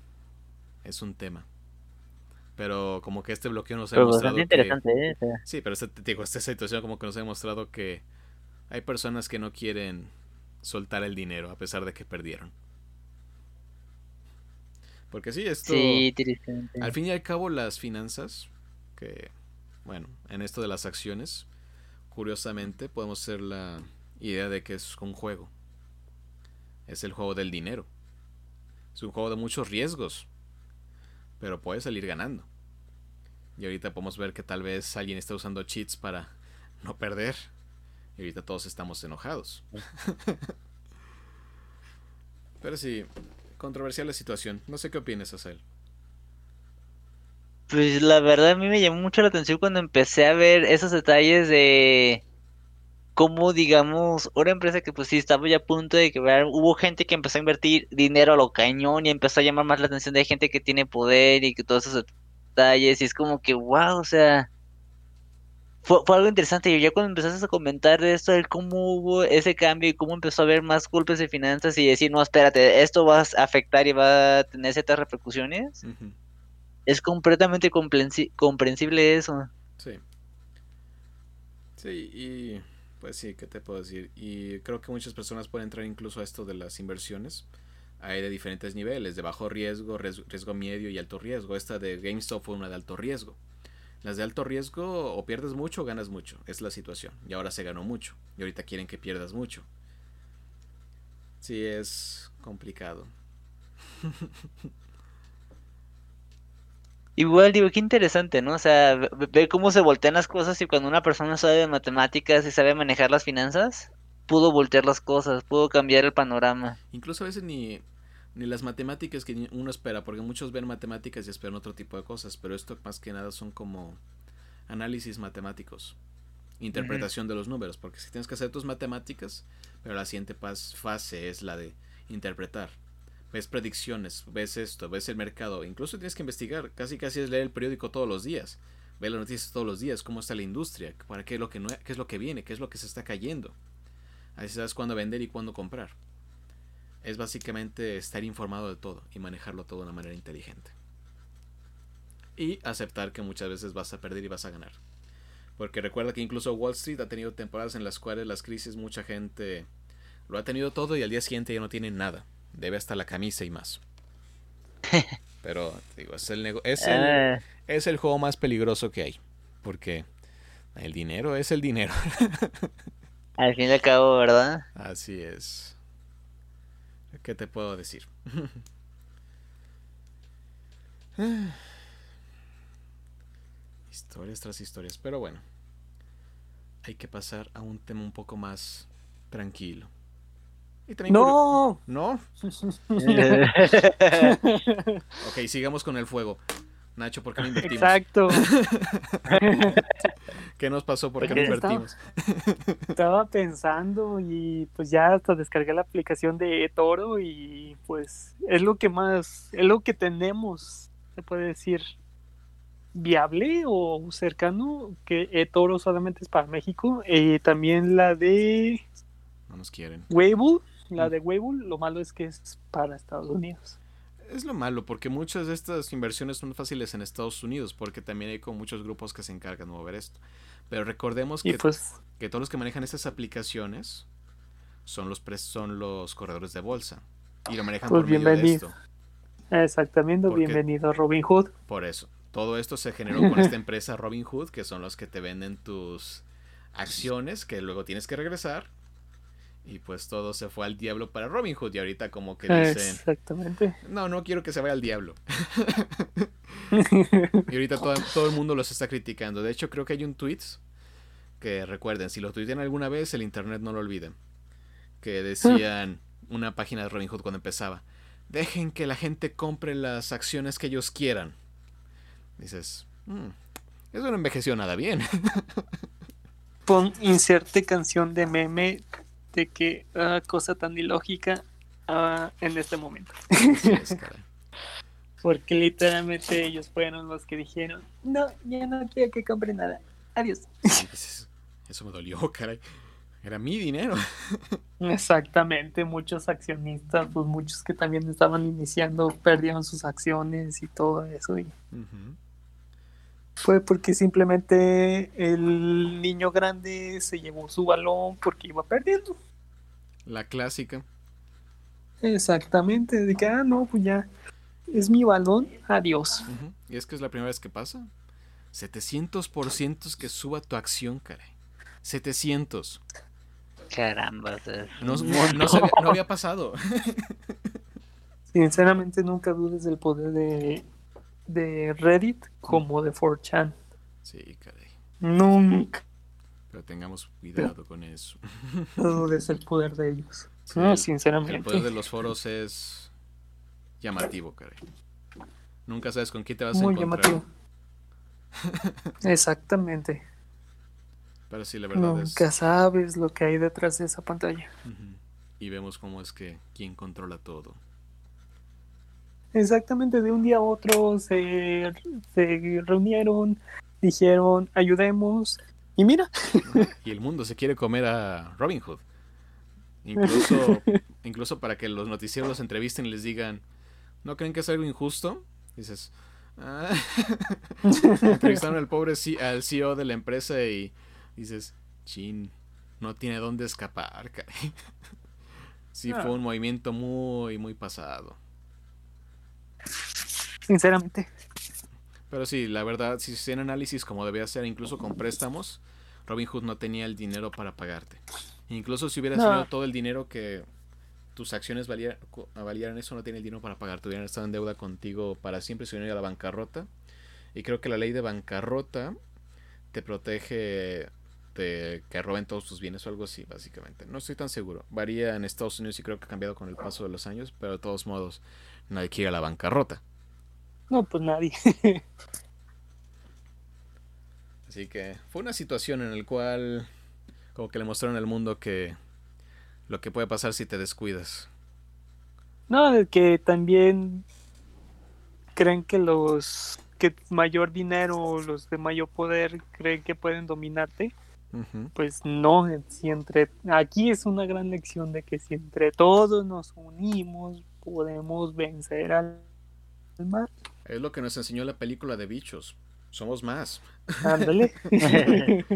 Es un tema pero como que este bloqueo nos ha pero demostrado interesante, que... ¿eh? sí pero este, digo, esta situación como que nos ha demostrado que hay personas que no quieren soltar el dinero a pesar de que perdieron porque sí esto sí, al fin y al cabo las finanzas que bueno en esto de las acciones curiosamente podemos hacer la idea de que es un juego es el juego del dinero es un juego de muchos riesgos pero puede salir ganando. Y ahorita podemos ver que tal vez alguien está usando cheats para no perder. Y ahorita todos estamos enojados. pero sí, controversial la situación. No sé qué opinas, Azel. Pues la verdad a mí me llamó mucho la atención cuando empecé a ver esos detalles de cómo, digamos, una empresa que pues sí estaba ya a punto de quebrar, hubo gente que empezó a invertir dinero a lo cañón y empezó a llamar más la atención de gente que tiene poder y que todos esos detalles y es como que, wow, o sea, fue, fue algo interesante y ya cuando empezaste a comentar de esto, de cómo hubo ese cambio y cómo empezó a haber más golpes de finanzas y decir, no, espérate, esto va a afectar y va a tener ciertas repercusiones, es completamente comprensi- comprensible eso. Sí. Sí, y pues sí, ¿qué te puedo decir? Y creo que muchas personas pueden entrar incluso a esto de las inversiones. Hay de diferentes niveles, de bajo riesgo, ries- riesgo medio y alto riesgo. Esta de GameStop fue una de alto riesgo. Las de alto riesgo o pierdes mucho o ganas mucho. Es la situación. Y ahora se ganó mucho. Y ahorita quieren que pierdas mucho. Sí, es complicado. Igual digo, qué interesante, ¿no? O sea, ve- ver cómo se voltean las cosas y cuando una persona sabe de matemáticas y sabe manejar las finanzas, pudo voltear las cosas, pudo cambiar el panorama. Incluso a veces ni, ni las matemáticas que uno espera, porque muchos ven matemáticas y esperan otro tipo de cosas, pero esto más que nada son como análisis matemáticos, interpretación de los números, porque si tienes que hacer tus matemáticas, pero la siguiente fase es la de interpretar. Ves predicciones, ves esto, ves el mercado, incluso tienes que investigar, casi casi es leer el periódico todos los días, ver las noticias todos los días, cómo está la industria, para qué es lo que, no, qué es lo que viene, qué es lo que se está cayendo. Así sabes cuándo vender y cuándo comprar es básicamente estar informado de todo y manejarlo todo de una manera inteligente. Y aceptar que muchas veces vas a perder y vas a ganar. Porque recuerda que incluso Wall Street ha tenido temporadas en las cuales las crisis mucha gente lo ha tenido todo y al día siguiente ya no tiene nada. Debe hasta la camisa y más. Pero digo, es el, es el, Ah, es el juego más peligroso que hay. Porque el dinero es el dinero. al fin y al cabo, ¿verdad? Así es. ¿Qué te puedo decir? historias tras historias. Pero bueno. Hay que pasar a un tema un poco más tranquilo. Y ¡No! ¿No? Ok, sigamos con el fuego. Nacho, ¿por qué no invertimos? Exacto. ¿Qué nos pasó? ¿Por qué no estaba- invertimos? Estaba pensando y pues ya hasta descargué la aplicación de Toro y pues es lo que más, es lo que tenemos, se puede decir, viable o cercano, que eToro solamente es para México y también la de No nos quieren. Weibo, la Mm. de Weibo, lo malo es que es para Estados Unidos. Es lo malo, porque muchas de estas inversiones son fáciles en Estados Unidos, porque también hay como muchos grupos que se encargan de mover esto. Pero recordemos que, pues que todos los que manejan estas aplicaciones son los pres- son los corredores de bolsa. Y lo manejan Pues por medio de esto. exactamente, bienvenido Robin Hood. Por eso. Todo esto se generó con esta empresa Robinhood, que son los que te venden tus acciones, que luego tienes que regresar. Y pues todo se fue al diablo para Robinhood. Y ahorita como que dicen, Exactamente. no, no quiero que se vaya al diablo. Y ahorita todo, todo el mundo los está criticando. De hecho, creo que hay un tweet que recuerden, si lo tuitean alguna vez, el internet no lo olviden. Que decían una página de Robinhood cuando empezaba. Dejen que la gente compre las acciones que ellos quieran. Dices, "Mm, eso no envejeció nada bien. Pon inserte canción de meme de que ah, cosa tan ilógica ah, en este momento. Es. Porque literalmente ellos fueron los que dijeron, no, ya no quiero que compre nada. Adiós. Dices, eso me dolió, caray. Era mi dinero. Exactamente, muchos accionistas, pues muchos que también estaban iniciando, perdieron sus acciones y todo eso. Y fue porque simplemente el niño grande se llevó su balón porque iba perdiendo. La clásica. Exactamente, de que, ah, no, pues ya, es mi balón, adiós. Y es que es la primera vez que pasa. 700% que suba tu acción, caray. 700. Caramba, No, no- no no había pasado. Sinceramente nunca dudes del poder de, de Reddit como de 4chan. Sí, caray. Nunca Pero tengamos cuidado con eso. dudes del poder de ellos. Sí, No, el- sinceramente. El poder de los foros es llamativo, caray. Nunca sabes con quién te vas a Muy encontrar. llamativo. Exactamente. Pero sí, la verdad es. Nunca sabes lo que hay detrás de esa pantalla. Y vemos cómo es que quién controla todo. Exactamente, de un día a otro se, se reunieron, dijeron, ayudemos. Y mira, Y el mundo se quiere comer a Robin Hood. Incluso, incluso para que los noticieros los entrevisten y les digan, ¿no creen que es algo injusto? Dices, "Ah". entrevistaron al pobre C- al CEO de la empresa y dices, chin, no tiene dónde escapar. caray". Sí, Ah. fue un movimiento muy, muy pasado. sinceramente, Pero sí, la verdad, si se hacían análisis como debía ser, incluso con préstamos, Robin Hood no tenía el dinero para pagarte. Incluso si hubieras No. tenido todo el dinero que tus acciones valieran eso, no tiene el dinero para pagarte. Hubieran estado en deuda contigo para siempre si hubieran ido a la bancarrota. Y creo que la ley de bancarrota te protege de que roben todos tus bienes o algo así, básicamente. No estoy tan seguro. Varía en Estados Unidos y creo que ha cambiado con el paso de los años, pero de todos modos, nadie quiere la bancarrota. No, pues nadie. Así que fue una situación en la cual como que le mostraron al mundo que lo que puede pasar si te descuidas. No, que también creen que los que mayor dinero, los de mayor poder, creen que pueden dominarte. Pues no, si entre aquí es una gran lección de que si entre todos nos unimos podemos vencer al mal. Es lo que nos enseñó la película de bichos. Somos más. Ándale.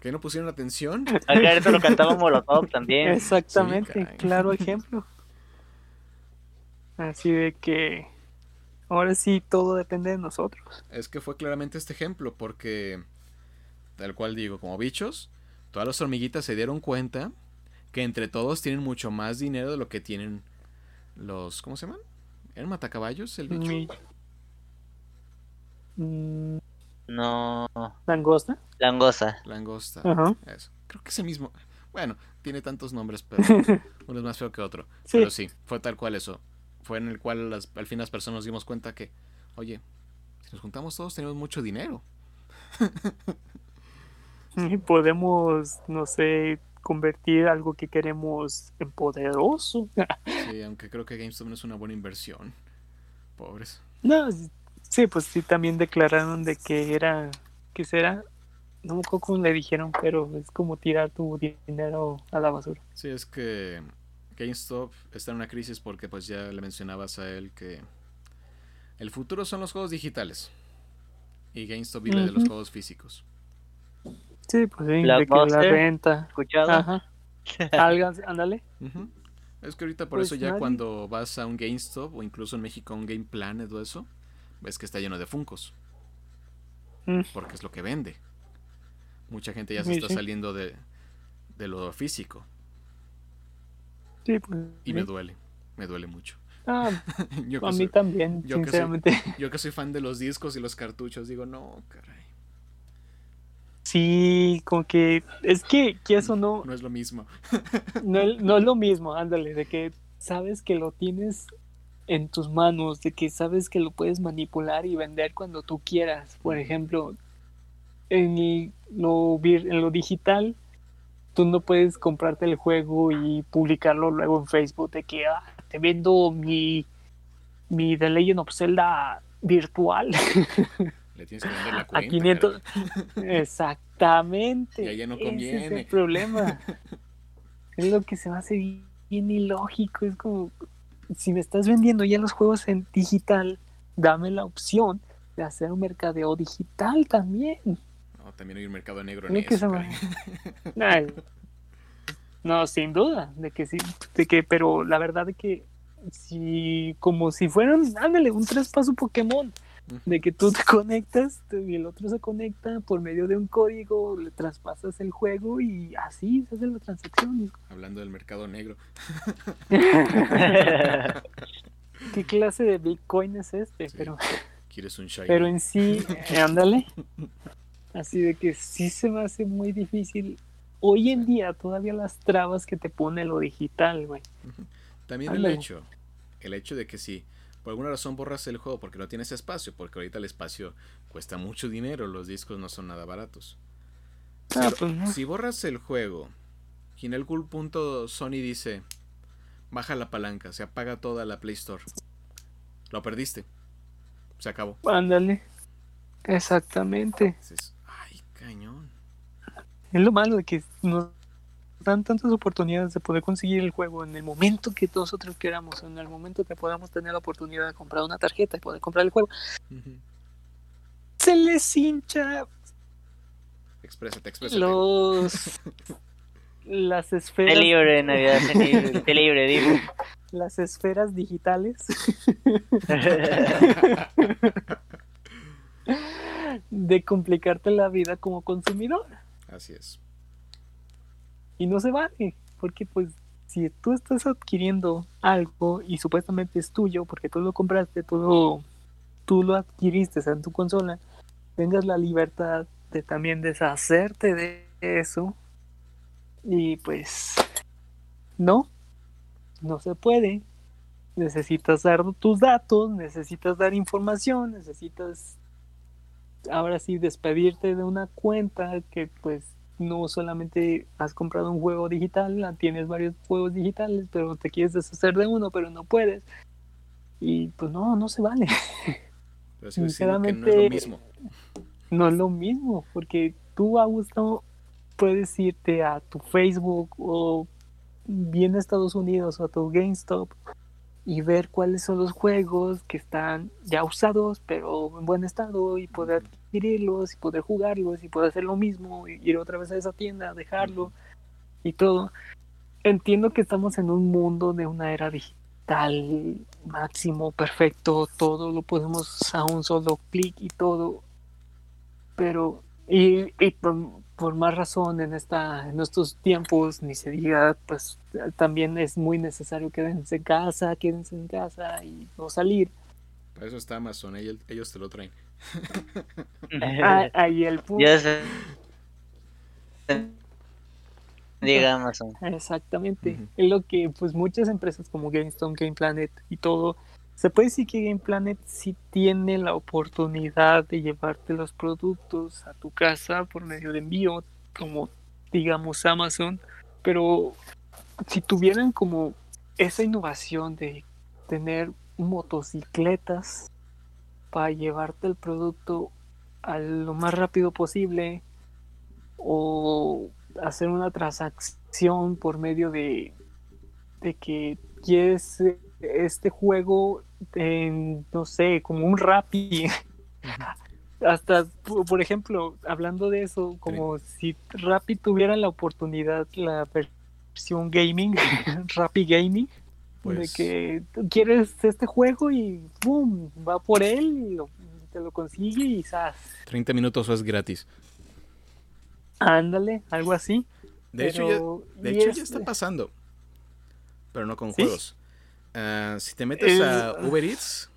¿Que no pusieron atención? Acá esto lo cantaba Molotov también. Exactamente, Sí, claro ejemplo. Así de que ahora sí todo depende de nosotros. Es que fue claramente este ejemplo porque, tal cual digo, como bichos, todas las hormiguitas se dieron cuenta que entre todos tienen mucho más dinero de lo que tienen los... ¿Cómo se llaman? ¿Eran matacaballos el bicho? Mm, No, langosta. langosa. Langosta. Ajá. Eso. Creo que es el mismo. Bueno, tiene tantos nombres, pero uno es más feo que otro. Sí. Pero sí, fue tal cual eso. Fue en el cual las- al fin las personas nos dimos cuenta que, oye, si nos juntamos todos tenemos mucho dinero. Y podemos, no sé, convertir algo que queremos en poderoso. Sí, aunque creo que GameStop no es una buena inversión. Pobres. No, sí, pues sí, también declararon de que era, que será, no me acuerdo cómo le dijeron, pero es como tirar tu dinero a la basura. Sí, es que GameStop está en una crisis porque pues ya le mencionabas a él que el futuro son los juegos digitales. Y GameStop vive de los juegos físicos. Sí, pues sí, de que la renta. ¿Escuchado? Ajá. Ándale. Es que ahorita por Pues eso ya nadie- cuando vas a un GameStop o incluso en México a un Game Planet o eso, ves que está lleno de Funcos, Mm, porque es lo que vende. Mucha gente ya se Sí, está sí. saliendo de, de lo físico Sí, pues. y me duele, me duele mucho. Ah, yo, a mí soy, también, yo que soy- sinceramente. yo que soy fan de los discos y los cartuchos, digo, no, caray, Sí, como que es que, que eso no, no es lo mismo. no, es- no es lo mismo, ándale, de que sabes que lo tienes en tus manos, de que sabes que lo puedes manipular y vender cuando tú quieras. Por ejemplo, en lo, vir- en lo digital, tú no puedes comprarte el juego y publicarlo luego en Facebook de que "Ah, te vendo mi, mi The Legend of Zelda virtual Le tienes que vender la a cuenta. 500. caray. Exactamente. Y ahí no Ese es conviene. el problema. es lo que se me hace bien ilógico. Es como, si me estás vendiendo ya los juegos en digital, dame la opción de hacer un mercadeo digital también. No, también hay un mercado negro en eso. me- No, sin duda, de que sí, de que, pero la verdad de que si, como si fueran, ándale, un traspaso Pokémon. De que tú te conectas y el otro se conecta por medio de un código, le traspasas el juego y así se hace la transacción. Hablando del mercado negro. ¿Qué clase de Bitcoin es este? Sí. Pero, ¿Quieres un shiny? pero en sí, eh, ándale. Así de que sí se me hace muy difícil. Hoy en día todavía las trabas que te pone lo digital, güey. También el hecho, el hecho de que si, por alguna razón borras el juego porque no tienes espacio, porque ahorita el espacio cuesta mucho dinero, los discos no son nada baratos. Ah, si, pues no. si borras el juego y en algún punto Sony dice, baja la palanca, se apaga toda la Play Store, lo perdiste, se acabó. Ándale. Exactamente. Ay, cañón. Es lo malo de que nos dan tantas oportunidades de poder conseguir el juego en el momento que nosotros queramos, en el momento que podamos tener la oportunidad de comprar una tarjeta y poder comprar el juego. Se les hincha Exprésate, exprésate. los las esferas libre, Navidad, libre, té libre, digo. las esferas digitales de complicarte la vida como consumidor. Así es. Y no se vale, porque pues si tú estás adquiriendo algo y supuestamente es tuyo, porque tú lo compraste, tú tú lo adquiriste en tu consola, tengas la libertad de también deshacerte de eso. Y pues no, no se puede. Necesitas dar tus datos, necesitas dar información, necesitas ahora sí despedirte de una cuenta que pues no solamente has comprado un juego digital, la- tienes varios juegos digitales, pero te quieres deshacer de uno, pero no puedes. Y pues no, no se vale. Pero que no es lo Sinceramente- mismo. No es lo mismo, porque tú, Augusto, puedes irte a tu Facebook o bien a Estados Unidos o a tu GameStop y ver cuáles son los juegos que están ya usados, pero en buen estado, y poder adquirirlos, y poder jugarlos, y poder hacer lo mismo, y ir otra vez a esa tienda, dejarlo, y todo. Entiendo que estamos en un mundo de una era digital máximo, perfecto, todo lo podemos a un solo clic y todo, pero y, y por, más razón en esta en estos tiempos ni se diga pues también es muy necesario quédense en casa quédense en casa y no salir Para eso está Amazon, ellos, ellos te lo traen. Ah, ahí el punto Ya sé. Diga Amazon. exactamente es lo que pues muchas empresas como GameStop Game Planet y todo se puede decir que Game Planet sí tiene la oportunidad de llevarte los productos a tu casa por medio de envío como digamos Amazon pero si tuvieran como esa innovación de tener motocicletas para llevarte el producto a lo más rápido posible o hacer una transacción por medio de, de que quieres este juego en, no sé, como un Rappi. Hasta, po- por ejemplo, hablando de eso, como si Rappi tuviera la oportunidad, la versión gaming, Rappi Gaming, Pues, de que quieres este juego y ¡pum! va por él y lo- te lo consigue y ¡zas! 30 minutos o es gratis. Ándale, algo así. De hecho, ya, de y hecho es- ya está pasando. Pero no con ¿Sí? juegos. Ah, si te metes Es- a Uber Eats,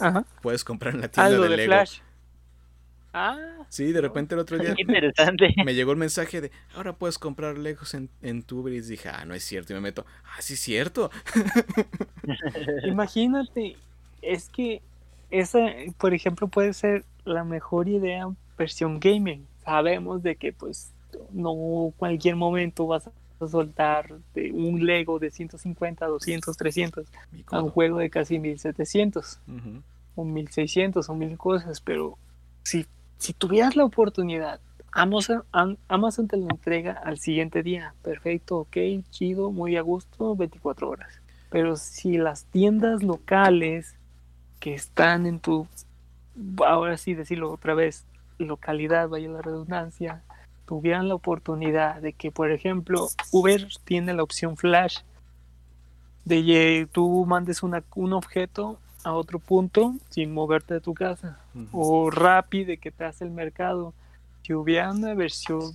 Ajá. puedes comprar en la tienda Algo de de Lego. Flash. Ah, Sí, de repente el otro día interesante. me llegó el mensaje de ahora puedes comprar Legos en, en tu Uber Eats. Dije, ah, no es cierto. Y me meto, ah, sí es cierto. imagínate, es que esa, por ejemplo, puede ser la mejor idea versión gaming. Sabemos de que pues no cualquier momento vas soltar de un Lego de 150, 200, 300 Mi a un juego de casi 1700 Ujú. o 1600 o mil cosas, pero si, si tuvieras la oportunidad, Amazon, Am- Amazon te lo entrega al siguiente día, perfecto, ok, chido, muy a gusto, 24 horas. Pero si las tiendas locales que están en tu, ahora sí decirlo otra vez, localidad, vaya la redundancia, tuvieran la oportunidad de que, por ejemplo, Uber tiene la opción Flash, de que tú mandes una, un objeto a otro punto sin moverte de tu casa. O Rappi de que te hace el mercado. Si hubiera una versión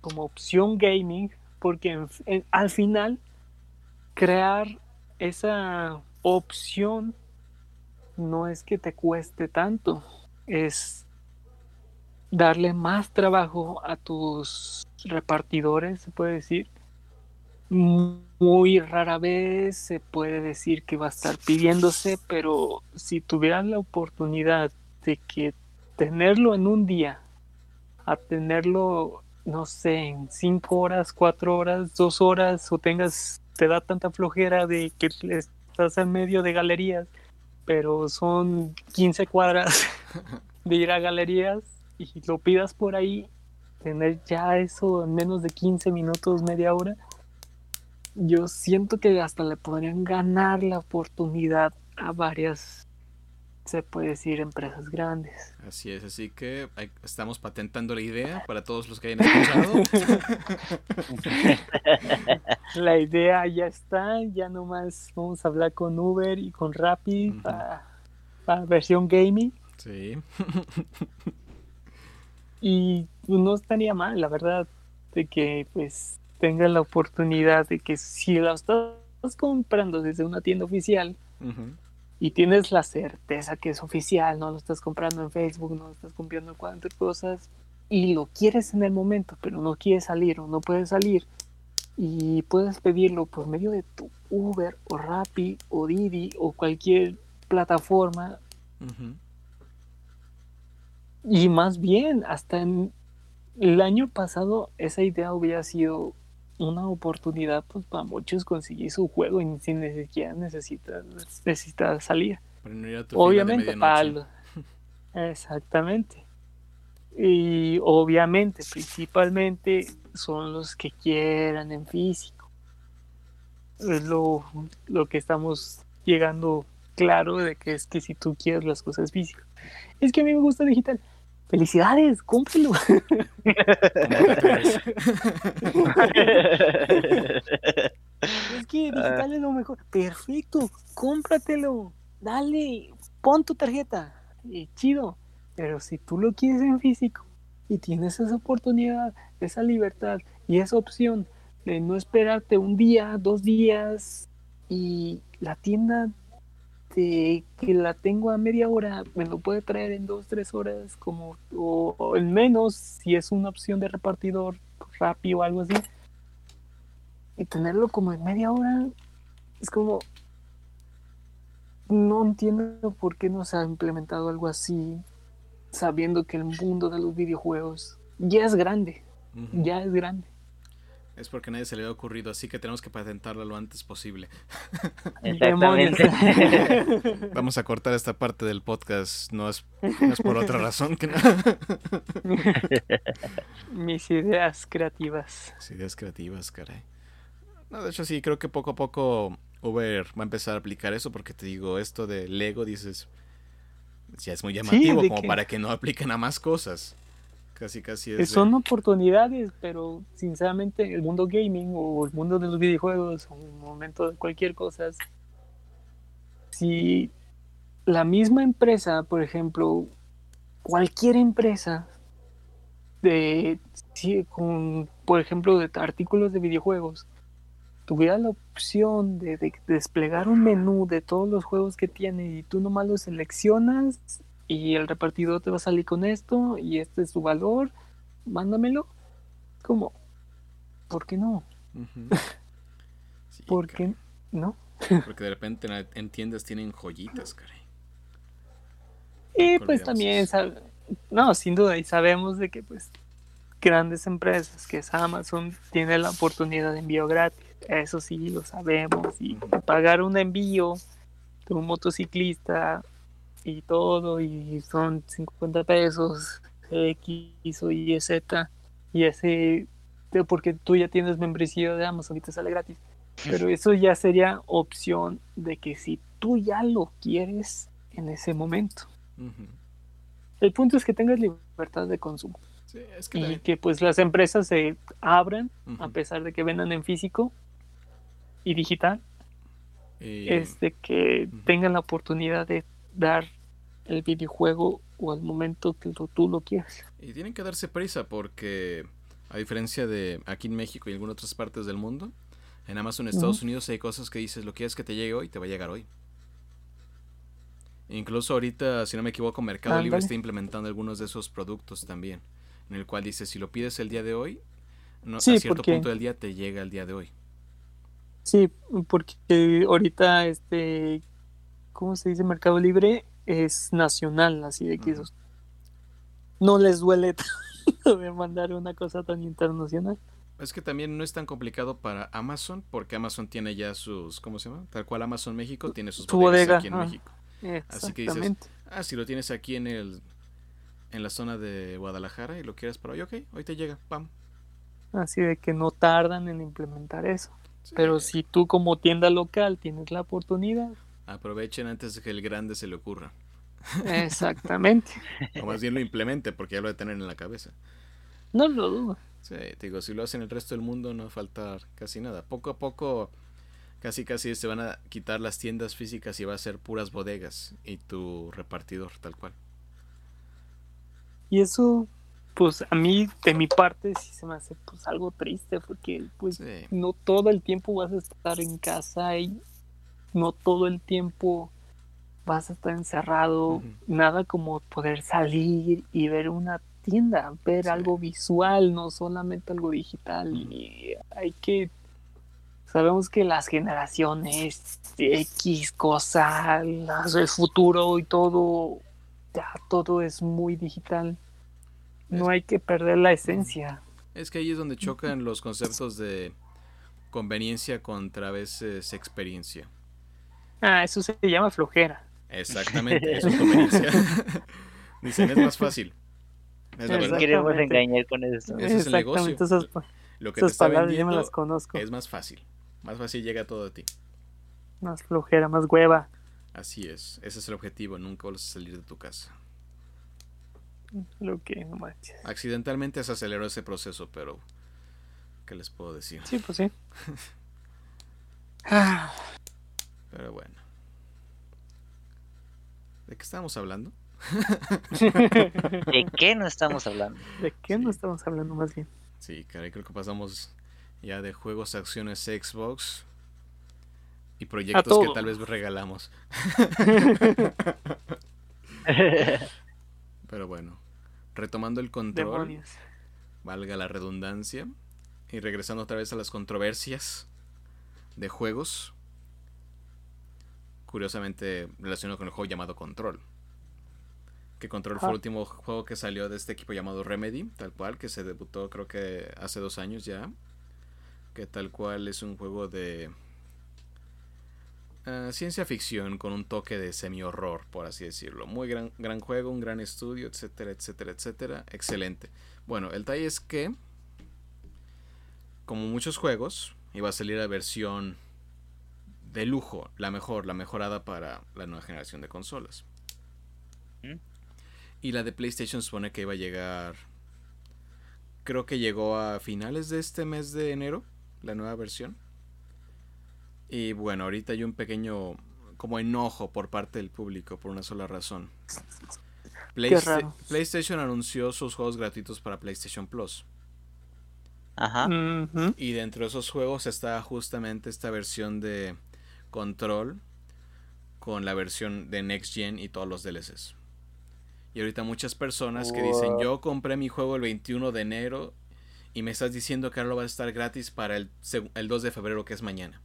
como opción gaming, porque en- en- al final crear esa opción no es que te cueste tanto, es darle más trabajo a tus repartidores, se puede decir, muy rara vez se puede decir que va a estar pidiéndose, pero si tuvieras la oportunidad de que tenerlo en un día, a tenerlo, no sé, en cinco horas, cuatro horas, dos horas, o tengas, te da tanta flojera de que estás en medio de galerías, pero son 15 cuadras de ir a galerías y lo pidas por ahí, tener ya eso en menos de 15 minutos, media hora, yo siento que hasta le podrían ganar la oportunidad a varias, se puede decir, empresas grandes. Así es, así que estamos patentando la idea para todos los que hayan escuchado. la idea ya está, ya nomás vamos a hablar con Uber y con Rappi para, para versión gaming. Sí. y pues, no estaría mal, la verdad, de que pues tenga la oportunidad de que si la estás comprando desde una tienda oficial y tienes la certeza que es oficial, no lo estás comprando en Facebook, no lo estás comprando en cuantas cosas y lo quieres en el momento, pero no quieres salir o no puedes salir y puedes pedirlo por medio de tu Uber o Rappi o Didi o cualquier plataforma. Y más bien, hasta en el año pasado esa idea hubiera sido una oportunidad pues para muchos conseguir su juego y sin ni siquiera necesitas necesita salir. obviamente para exactamente. Y obviamente, principalmente son los que quieran en físico. Es lo, lo que estamos llegando claro de que es que si tú quieres las cosas físicas. Es que a mí me gusta digital felicidades, cómprelo. es que digital es lo mejor. Perfecto, cómpratelo. Dale, pon tu tarjeta. Eh, chido. Pero si tú lo quieres en físico y tienes esa oportunidad, esa libertad y esa opción de no esperarte un día, dos días y la tienda este, que la tengo a media hora, me lo puede traer en dos, tres horas, como, o, en menos, si es una opción de repartidor rápido o algo así. Y tenerlo como en media hora, es como, no entiendo por qué no se ha implementado algo así, sabiendo que el mundo de los videojuegos ya es grande, ya es grande. Es porque nadie se le ha ocurrido, así que tenemos que patentarlo lo antes posible. Exactamente. Vamos a cortar esta parte del podcast, no es, por otra razón que nada. Mis ideas creativas. Mis ideas creativas, caray. No, de hecho sí, creo que poco a poco Uber va a empezar a aplicar eso, porque te digo, esto de Lego, dices, ya es muy llamativo como para que no apliquen a más cosas. Casi, casi es. Son oportunidades, pero sinceramente el mundo gaming o el mundo de los videojuegos o el momento de cualquier cosa, si la misma empresa, por ejemplo, cualquier empresa de, con, por ejemplo, de artículos de videojuegos, tuviera la opción de, de, desplegar un menú de todos los juegos que tiene y tú nomás lo seleccionas y el repartidor te va a salir con esto y este es su valor, mándamelo. Como, ¿por qué no? ¿Por qué no? Porque de repente en tiendas tienen joyitas, caray. Y pues también, no, sin duda, y sabemos de que pues grandes empresas, que es Amazon, tiene la oportunidad de envío gratis. Eso sí, lo sabemos. Y pagar un envío de un motociclista y todo, y son 50 pesos, X o Y, Z, y ese, porque tú ya tienes membresía de Amazon y te sale gratis. Pero eso ya sería opción de que si tú ya lo quieres en ese momento. El punto es que tengas libertad de consumo. y que pues las empresas se abran a pesar de que vendan en físico y digital. Es de que tengan la oportunidad de dar el videojuego o al momento que tú lo quieras. Y tienen que darse prisa porque, a diferencia de aquí en México y en algunas otras partes del mundo, en Amazon Estados Unidos hay cosas que dices, lo quieres que te llegue hoy, te va a llegar hoy. Incluso ahorita, si no me equivoco, Mercado Libre está implementando algunos de esos productos también, en el cual dice, si lo pides el día de hoy, no, a cierto punto del día te llega el día de hoy. Sí, porque ahorita este, ¿cómo se dice? Mercado Libre es nacional, así de que esos- no les duele de mandar una cosa tan internacional. Es que también no es tan complicado para Amazon, porque Amazon tiene ya sus, ¿cómo se llama? Tal cual Amazon México tiene sus Su bodegas bodega, aquí en ah. México. Así que dices. Ah, si lo tienes aquí en el en la zona de Guadalajara y lo quieres para hoy, ok, hoy te llega, pam. Así de que no tardan en implementar eso. Sí. Pero si tú como tienda local tienes la oportunidad, Aprovechen antes de que el grande se le ocurra. exactamente. O más bien lo implemente, porque ya lo de tener en la cabeza. No lo dudo. Sí, te digo, si lo hacen el resto del mundo no va a faltar casi nada. Poco a poco, casi casi se van a quitar las tiendas físicas y va a ser puras bodegas y tu repartidor, tal cual. Y eso, pues a mí, de mi parte, sí se me hace pues algo triste, porque pues Sí. no todo el tiempo vas a estar en casa y no todo el tiempo vas a estar encerrado. Nada como poder salir y ver una tienda, ver Sí. algo visual, no solamente algo digital. Y hay que. Sabemos que las generaciones X, cosa, las- el futuro y todo, ya todo es muy digital. No hay que perder la esencia. Es que ahí es donde chocan los conceptos de conveniencia contra a veces experiencia. Ah, eso se llama flojera. Exactamente, eso es conveniencia. Dicen, es más fácil. Es la. Queremos engañar con eso. Ese es el negocio. Esas, Lo que te está palabras ya me vendiendo las conozco. es más fácil. Más fácil llega todo de ti. Más flojera, más hueva. Así es. Ese es el objetivo. Nunca vas a salir de tu casa. Lo que no manches. Accidentalmente se aceleró ese proceso, pero... ¿Qué les puedo decir? Sí, pues sí. Ah, Pero bueno. ¿De qué estábamos hablando? ¿De qué no estamos hablando? ¿De qué Sí. no estamos hablando más bien? Sí, caray, creo que pasamos ya de juegos, acciones, Xbox y proyectos que tal vez regalamos. Pero bueno, retomando el control, Demonios. valga la redundancia, y regresando otra vez a las controversias de juegos, curiosamente relacionado con el juego llamado Control. Que Control fue el último juego que salió de este equipo llamado Remedy, tal cual, que se debutó creo que hace dos años ya. Que tal cual es un juego de ah, ciencia ficción con un toque de semi-horror, por así decirlo. Muy gran, gran juego, un gran estudio, etcétera, etcétera, etcétera. Excelente. Bueno, el detalle es que, como muchos juegos, iba a salir la versión de lujo, la mejor, la mejorada para la nueva generación de consolas. ¿Mm? Y la de PlayStation supone que iba a llegar. Creo que llegó a finales de este mes de enero, la nueva versión. Y bueno, ahorita hay un pequeño como enojo por parte del público por una sola razón. Playsta-. PlayStation anunció sus juegos gratuitos para PlayStation Plus. Ajá. Y dentro de esos juegos está justamente esta versión de Control con la versión de Next Gen y todos los DLCs. Y ahorita muchas personas que dicen, yo compré mi juego el 21 de enero y me estás diciendo que ahora lo va a estar gratis para el, el 2 de febrero que es mañana.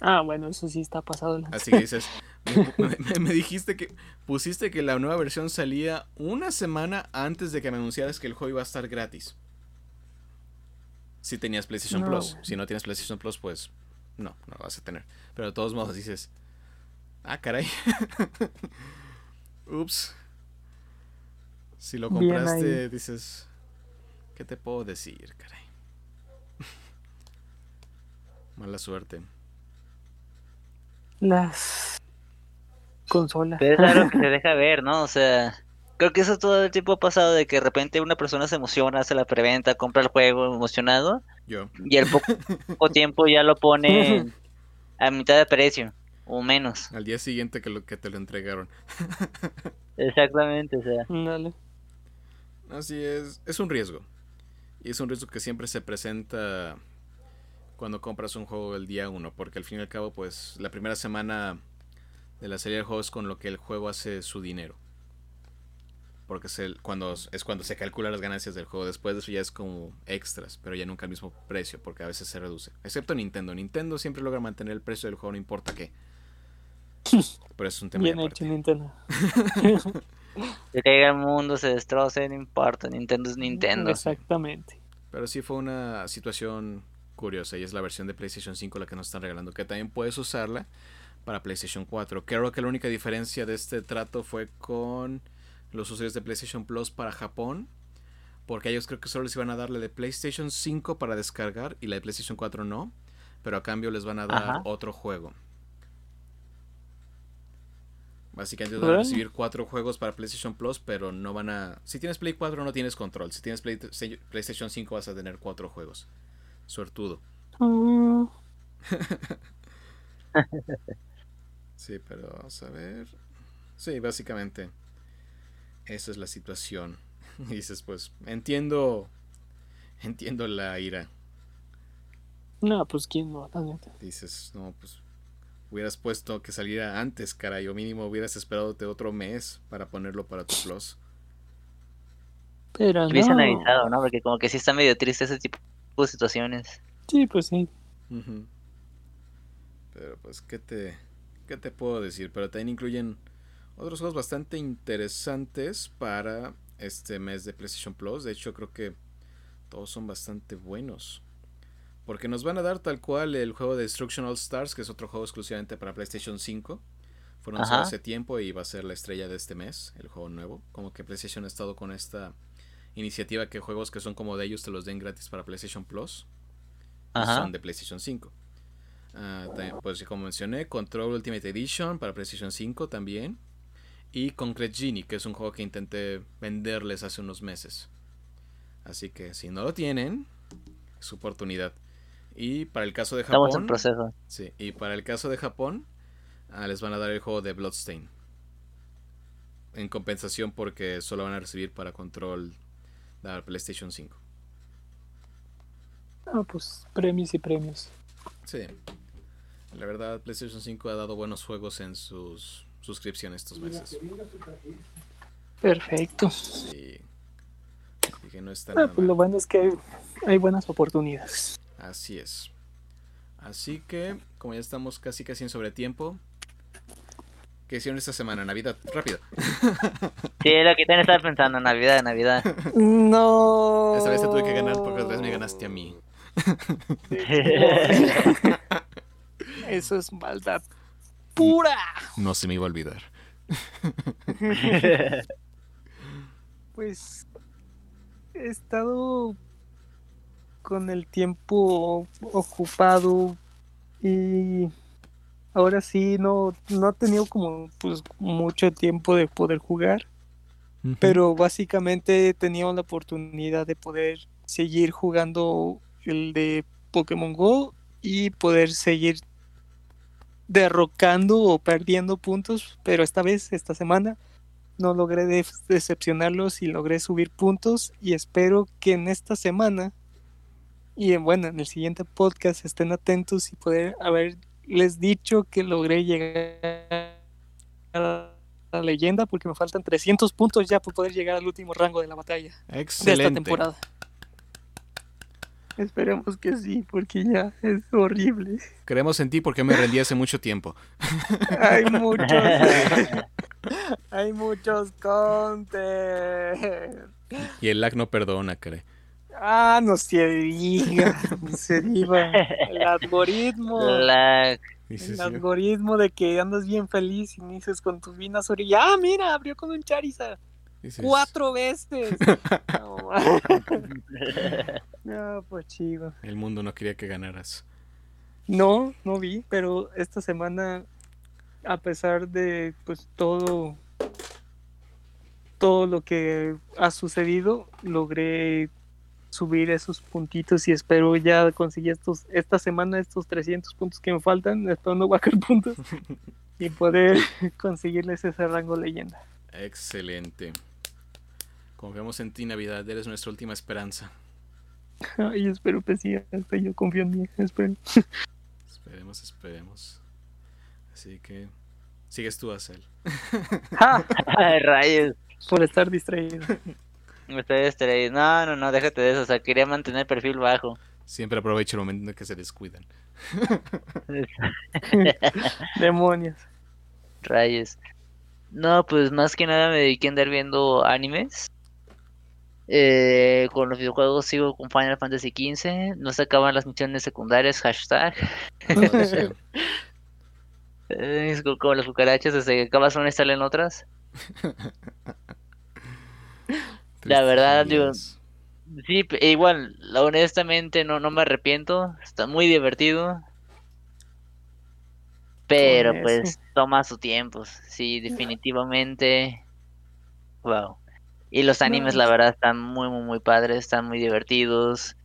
Ah, bueno, eso sí está pasado. Así que dices, me, me- me dijiste que pusiste que la nueva versión salía una semana antes de que me anunciaras que el juego iba a estar gratis. Si tenías PlayStation No, Plus. Si no tienes PlayStation Plus, pues no, no lo vas a tener. Pero de todos modos dices, ah, caray. Ups. Si lo compraste, dices, ¿qué te puedo decir, caray? Mala suerte. Las consolas. Pero es raro que se deja ver, ¿no? O sea, creo que eso todo el tiempo ha pasado de que de repente una persona se emociona, hace la preventa, compra el juego emocionado Yo. y al poco, poco tiempo ya lo pone a mitad de precio o menos. Al día siguiente que, lo, que te lo entregaron. Exactamente, o sea, Dale. Así es, es un riesgo. Y es un riesgo que siempre se presenta cuando compras un juego el día uno, porque al fin y al cabo, pues la primera semana de la serie del juego es con lo que el juego hace su dinero. Porque es, el, cuando, es cuando se calculan las ganancias del juego. Después de eso ya es como extras, pero ya nunca al mismo precio, porque a veces se reduce. Excepto Nintendo. Nintendo siempre logra mantener el precio del juego, no importa qué. Pero es un tema Bien hecho. Nintendo. Que caiga el mundo, se destroce, no importa. Nintendo es Nintendo. Exactamente. Pero sí fue una situación curiosa y es la versión de PlayStation 5 la que nos están regalando, que también puedes usarla para PlayStation 4. Creo que la única diferencia de este trato fue con los usuarios de PlayStation Plus para Japón, porque ellos creo que solo les iban a dar la de PlayStation 5 para descargar y la de PlayStation 4 no, pero a cambio les van a dar Ajá. otro juego. Básicamente van a recibir cuatro juegos para PlayStation Plus, pero no van a... Si tienes Play 4 no tienes control. Si tienes Play- PlayStation 5 vas a tener cuatro juegos. Suertudo. Mm, Sí, pero vamos a ver. Sí, básicamente. Esa es la situación. Y dices, pues, entiendo. Entiendo la ira. no, pues quién no. Dices, no, pues. Hubieras puesto que saliera antes, caray. O mínimo hubieras esperado otro mes para ponerlo para tu plus. Pero Hubiesen no. avisado, ¿no? Porque como que sí está medio triste ese tipo de situaciones. Sí, pues sí. Pero pues, ¿qué te, ¿qué te puedo decir? Pero también incluyen otros juegos bastante interesantes para este mes de PlayStation Plus. De hecho, creo que todos son bastante buenos. Porque nos van a dar tal cual el juego de Destruction All Stars, que es otro juego exclusivamente para PlayStation 5. Fue anunciado Ajá. hace tiempo y va a ser la estrella de este mes, el juego nuevo. Como que PlayStation ha estado con esta iniciativa que juegos que son como de ellos te los den gratis para PlayStation Plus Ajá. son de PlayStation 5. Ah, también, pues como mencioné, Control Ultimate Edition para PlayStation 5 también. Y Concrete Genie, que es un juego que intenté venderles hace unos meses. Así que si no lo tienen, es su oportunidad. Y para el caso de Estamos en Japón, proceso. sí, y para el caso de Japón, ah, les van a dar el juego de Bloodstain. En compensación porque solo van a recibir para Control la PlayStation 5. Ah, pues premios y premios. Sí. La verdad, PlayStation 5 ha dado buenos juegos en sus suscripciones estos meses. Perfecto. Sí. Que no está Ah, nada pues lo bueno es que hay buenas oportunidades. Así es. Así que, como ya estamos casi casi en sobretiempo, ¿qué hicieron esta semana? Navidad, rápido. Sí, lo que también estaba pensando, Navidad, Navidad. No. Esta vez te tuve que ganar porque otra vez me ganaste a mí. Eso es maldad pura. No se me iba a olvidar. Pues he estado con el tiempo ocupado y ahora sí no, no he tenido como pues mucho tiempo de poder jugar, pero básicamente he tenido la oportunidad de poder seguir jugando el de Pokémon Go y poder seguir derrocando o perdiendo puntos, pero esta vez, esta semana, no logré de- decepcionarlos y logré subir puntos y espero que en esta semana y en, bueno, en el siguiente podcast estén atentos y poder haberles dicho que logré llegar a la leyenda porque me faltan 300 puntos ya para poder llegar al último rango de la batalla de esta temporada. Esperemos que sí, porque ya es horrible. Creemos en ti porque me rendí hace mucho tiempo. Hay muchos. hay muchos content. Y el lag no perdona, cree. Ah, no se diga. No se diga. El algoritmo. La... Dices, El algoritmo de que andas bien feliz y dices con tus vinas y ah, mira, abrió con un Charizard dices, cuatro veces. No, no, pues chido. El mundo no quería que ganaras. No, no vi, pero esta semana, a pesar de pues todo, todo lo que ha sucedido, logré subir esos puntitos y espero ya conseguir estos, esta semana estos 300 puntos que me faltan, espero no bajar puntos y poder conseguirles ese rango leyenda. Excelente. Confiamos en ti, Navidad. Eres nuestra última esperanza. Y espero que sí, hasta yo confío en mí, espero. Esperemos, esperemos. Así que sigues tú, Acel. ¡Ja! Ay, rayos. Por estar distraído. Me estoy distraído. No, no, no, déjate de eso. O sea, quería mantener el perfil bajo. Siempre aprovecho el momento en que se descuidan. Demonios. Rayos. No, pues más que nada me dediqué a andar viendo animes. Eh, con los videojuegos sigo con Final Fantasy XV. No se acaban las misiones secundarias, hashtag. Eh, Es como las cucarachas, desde que acabas una y salen otras. La verdad, digo, Sí, igual, honestamente no, no me arrepiento, está muy divertido. Pero pues ese. toma su tiempo, sí, definitivamente. Wow. Y los animes, la verdad, están muy, muy, muy padres, están muy divertidos.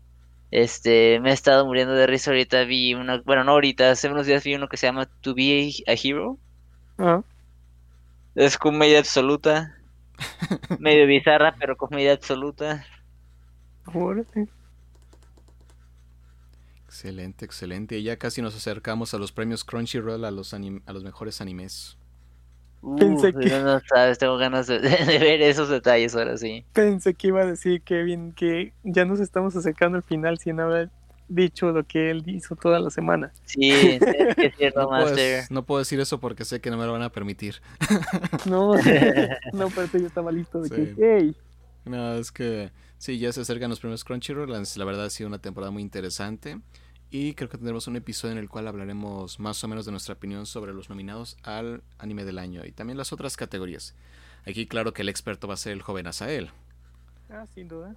Este, me he estado muriendo de risa ahorita, vi una, bueno, no ahorita, hace unos días vi uno que se llama To Be a Hero. Ah, Es comedia absoluta, medio bizarra, pero comedia absoluta. órale. Excelente, excelente. Y ya casi nos acercamos a los premios Crunchyroll, a los, anim- a los mejores animes. Pensé Uf, que- no, no sabes, tengo ganas de, de ver esos detalles ahora sí. Pensé que iba a decir Kevin que ya nos estamos acercando al final sin haber dicho lo que él hizo toda la semana. Sí, es que es cierto, No puedo, Master. no puedo decir eso porque sé que no me lo van a permitir. No, no, pero yo estaba listo de Sí. que, hey, No, es que sí, ya se acercan los premios Crunchyroll. La la verdad ha sido una temporada muy interesante. Y creo que tendremos un episodio en el cual hablaremos más o menos de nuestra opinión sobre los nominados al anime del año y también las otras categorías. Aquí claro que el experto va a ser el joven Asael. ah, sin duda.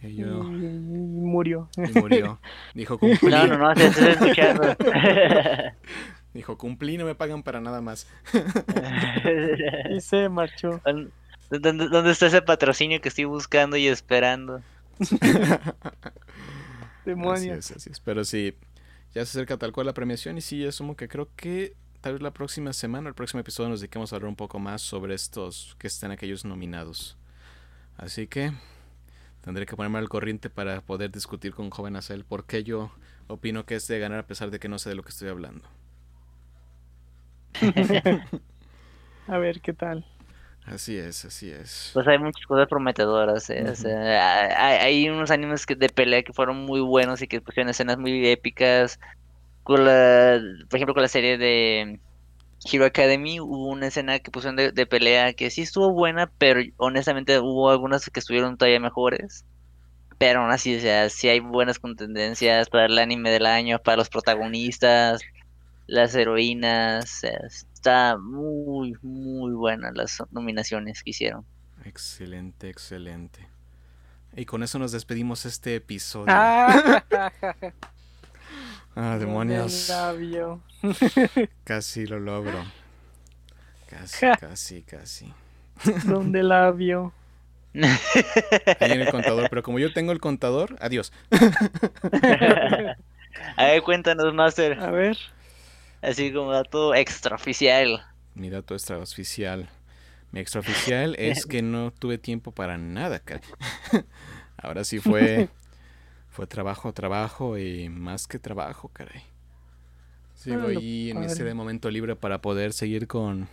Y yo- y murió. y murió. Dijo cumplí. No, no, no, estoy escuchando. Dijo cumplí, no me pagan para nada más. y se marchó. ¿Dónde, dónde está ese patrocinio que estoy buscando y esperando? Así Demonios. es, así es. Pero sí, ya se acerca tal cual la premiación y sí, asumo que creo que tal vez la próxima semana, el próximo episodio nos dediquemos a hablar un poco más sobre estos que están aquellos nominados. Así que tendré que ponerme al corriente para poder discutir con joven Acel por qué yo opino que es de ganar a pesar de que no sé de lo que estoy hablando. A ver qué tal. Así es, así es. Pues hay muchas cosas prometedoras, ¿eh? O sea, hay, hay unos animes que, de pelea que fueron muy buenos y que pusieron escenas muy épicas. Con la, por ejemplo, con la serie de Hero Academy hubo una escena que pusieron de, de pelea que sí estuvo buena, pero honestamente hubo algunas que estuvieron todavía mejores. Pero aún así, o sea, sí hay buenas contendencias para el anime del año, para los protagonistas, las heroínas. o sea, está muy, muy buenas las nominaciones que hicieron. Excelente, excelente. Y con eso nos despedimos este episodio. Ah, Ah, demonios. Labio. Casi lo logro. Casi, casi, casi. Donde labio. Ahí en el contador, pero como yo tengo el contador, adiós. A ver, cuéntanos, Master. A ver. Así como dato extraoficial. Mi dato extraoficial. Mi extraoficial es que no tuve tiempo para nada, caray. Ahora sí fue. Fue trabajo, trabajo y más que trabajo, caray. Sigo Ah, ahí en ese momento libre para poder seguir con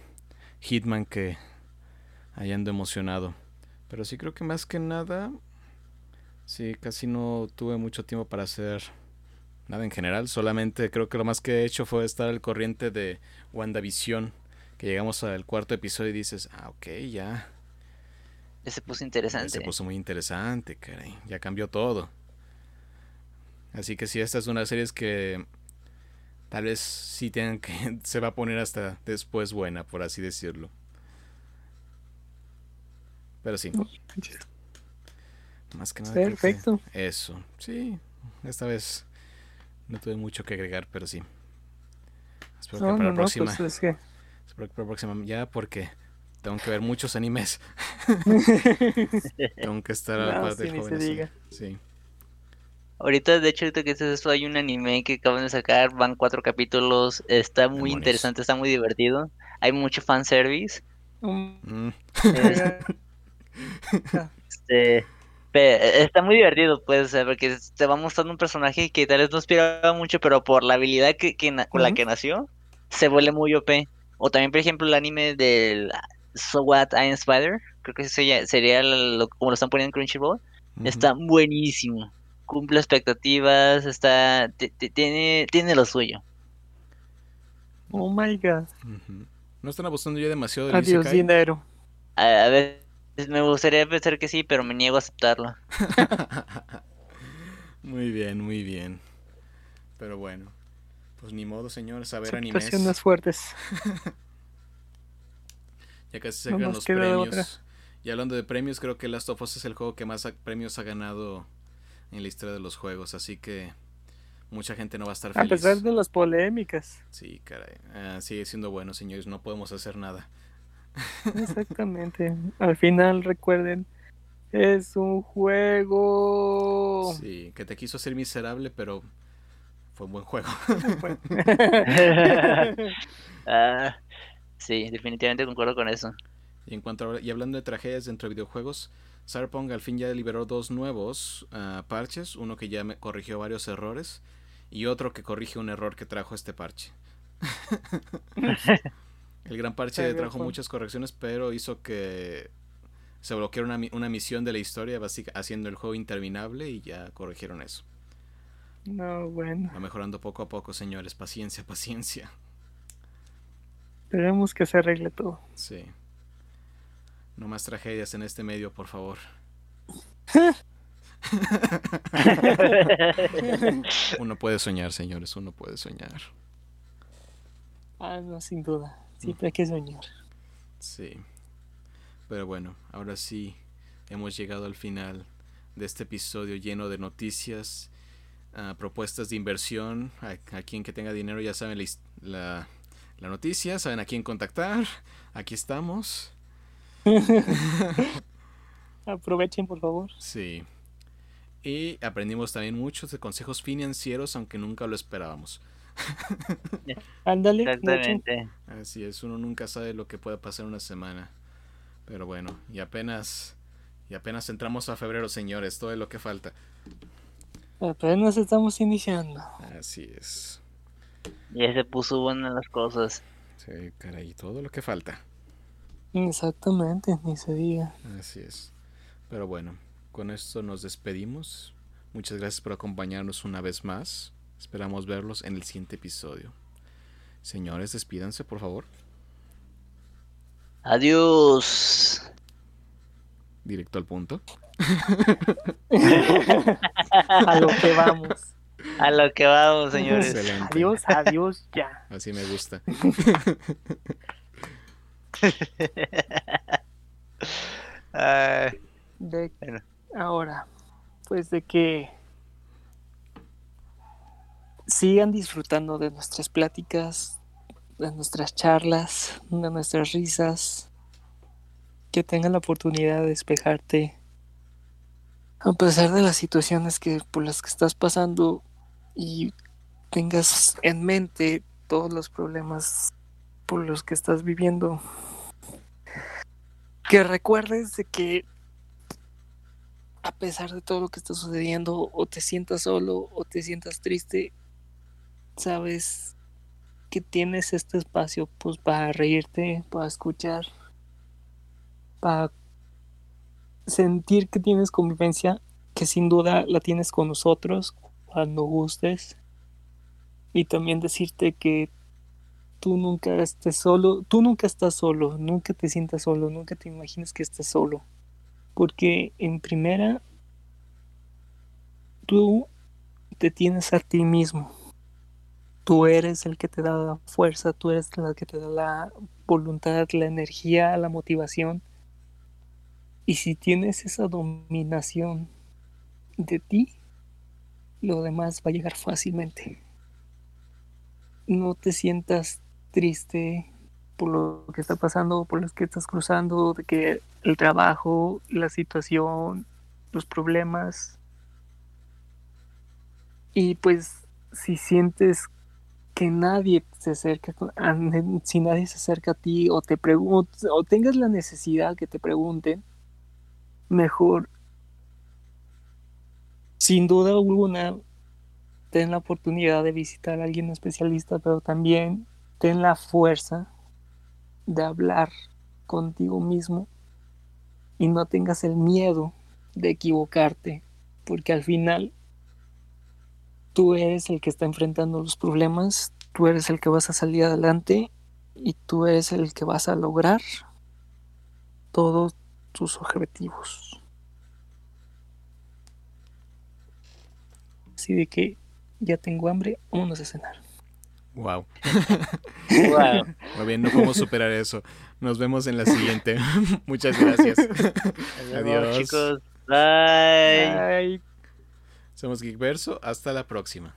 Hitman que ahí ando emocionado. Pero sí creo que más que nada. Sí, casi no tuve mucho tiempo para hacer nada en general. Solamente creo que lo más que he hecho fue estar al corriente de WandaVision. Que llegamos al cuarto episodio y dices, ah, ok, ya. Ya se puso ya interesante. se puso muy interesante, caray. Ya cambió todo. Así que sí, esta es una series que tal vez sí tengan que. Se va a poner hasta después buena, por así decirlo. Pero sí, más que nada. que Perfecto. Eso, sí. Esta vez no tuve mucho que agregar, pero sí. Espero que para no, la no, próxima. pues es que. Espero que para la próxima ya, porque tengo que ver muchos animes. tengo que estar a la No, par sí, del ni joven se así. diga. Sí. Ahorita, de hecho, ahorita que dices esto, hay un anime que acaban de sacar, van cuatro capítulos, está muy Demonios. interesante, está muy divertido. Hay mucho fanservice. Mm, Este, pe- está muy divertido, pues, porque te va mostrando un personaje que tal vez no esperaba mucho, pero por la habilidad que, que con la que nació, se vuelve muy OP. O también, por ejemplo, el anime del So What I Am Spider, creo que sería, sería lo- como lo están poniendo en Crunchyroll, está buenísimo. Cumple expectativas, está ti- ti- tiene tiene lo suyo. Oh my god. ¿No están abusando ya demasiado del Adiós, Isekai? dinero. A, a ver, me gustaría pensar que sí, pero me niego a aceptarlo. muy bien, muy bien. Pero bueno, pues ni modo, señores, a ver animes. Situaciones fuertes. Ya casi se No los premios. otra. Y hablando de premios, creo que Last of Us es el juego que más premios ha ganado en la historia de los juegos, así que mucha gente no va a estar A feliz. pesar de las polémicas. Sí, caray. Ah, sigue siendo bueno, señores, no podemos hacer nada. Exactamente. Al final recuerden, es un juego. Sí, que te quiso hacer miserable, pero fue un buen juego. Ah, sí, definitivamente concuerdo con eso. Y en cuanto a- y hablando de tragedias dentro de videojuegos, Cyberpunk al fin ya liberó dos nuevos ah, parches, uno que ya me corrigió varios errores y otro que corrige un error que trajo este parche. El gran parche trajo muchas correcciones, pero hizo que se bloqueara una, una misión de la historia, básica, haciendo el juego interminable y ya corrigieron eso. No, bueno. Va mejorando poco a poco, señores. Paciencia, paciencia. Esperemos que se arregle todo. Sí. No más tragedias en este medio, por favor. Uno puede soñar, señores, uno puede soñar. ah, no, sin duda. Siempre hay que soñar. Sí. Pero bueno, ahora sí hemos llegado al final de este episodio lleno de noticias, ah, propuestas de inversión. A, a quien que tenga dinero ya saben la, la, la noticia, saben a quién contactar. Aquí estamos. Aprovechen, por favor. Sí. Y aprendimos también muchos de consejos financieros, aunque nunca lo esperábamos. Ándale. Exactamente. Así es, uno nunca sabe lo que puede pasar una semana. Pero bueno, y apenas y apenas entramos a febrero, señores, todo es lo que falta. Apenas estamos iniciando. Así es. Ya se puso buenas las cosas. Sí, caray, todo lo que falta. Exactamente, ni se diga. Así es. Pero bueno, con esto nos despedimos. Muchas gracias por acompañarnos una vez más. Esperamos verlos en el siguiente episodio. Señores, despídanse, por favor. Adiós. Directo al punto. A lo que vamos. A lo que vamos, señores. Excelente. Adiós, adiós, ya. Así me gusta. De Bueno. ahora, pues de que sigan disfrutando de nuestras pláticas, de nuestras charlas, de nuestras risas, que tengan la oportunidad de despejarte a pesar de las situaciones que por las que estás pasando y tengas en mente todos los problemas por los que estás viviendo. Que recuerdes de que a pesar de todo lo que está sucediendo, o te sientas solo, o te sientas triste, sabes que tienes este espacio pues para reírte, para escuchar, para sentir que tienes convivencia, que sin duda la tienes con nosotros cuando gustes. Y también decirte que tú nunca estés solo, tú nunca estás solo, nunca te sientas solo, nunca te imagines que estés solo. Porque en primera, tú te tienes a ti mismo. Tú eres el que te da la fuerza, tú eres el que te da la voluntad, la energía, la motivación. Y si tienes esa dominación de ti, lo demás va a llegar fácilmente. No te sientas triste por lo que está pasando, por los que estás cruzando, de que el trabajo, la situación, los problemas. Y pues si sientes que nadie se acerca, con- a- si nadie se acerca a ti o te pregunta o tengas la necesidad que te pregunten, mejor sin duda alguna ten la oportunidad de visitar a alguien especialista, pero también ten la fuerza de hablar contigo mismo y no tengas el miedo de equivocarte, porque al final tú eres el que está enfrentando los problemas, tú eres el que vas a salir adelante y tú eres el que vas a lograr todos tus objetivos. Así de que ya tengo hambre, vámonos a cenar. Wow. Wow. Muy bien, no podemos superar eso. Nos vemos en la siguiente. Muchas gracias. Vemos, Adiós. chicos. Bye. Ay. Somos Geekverso. Hasta la próxima.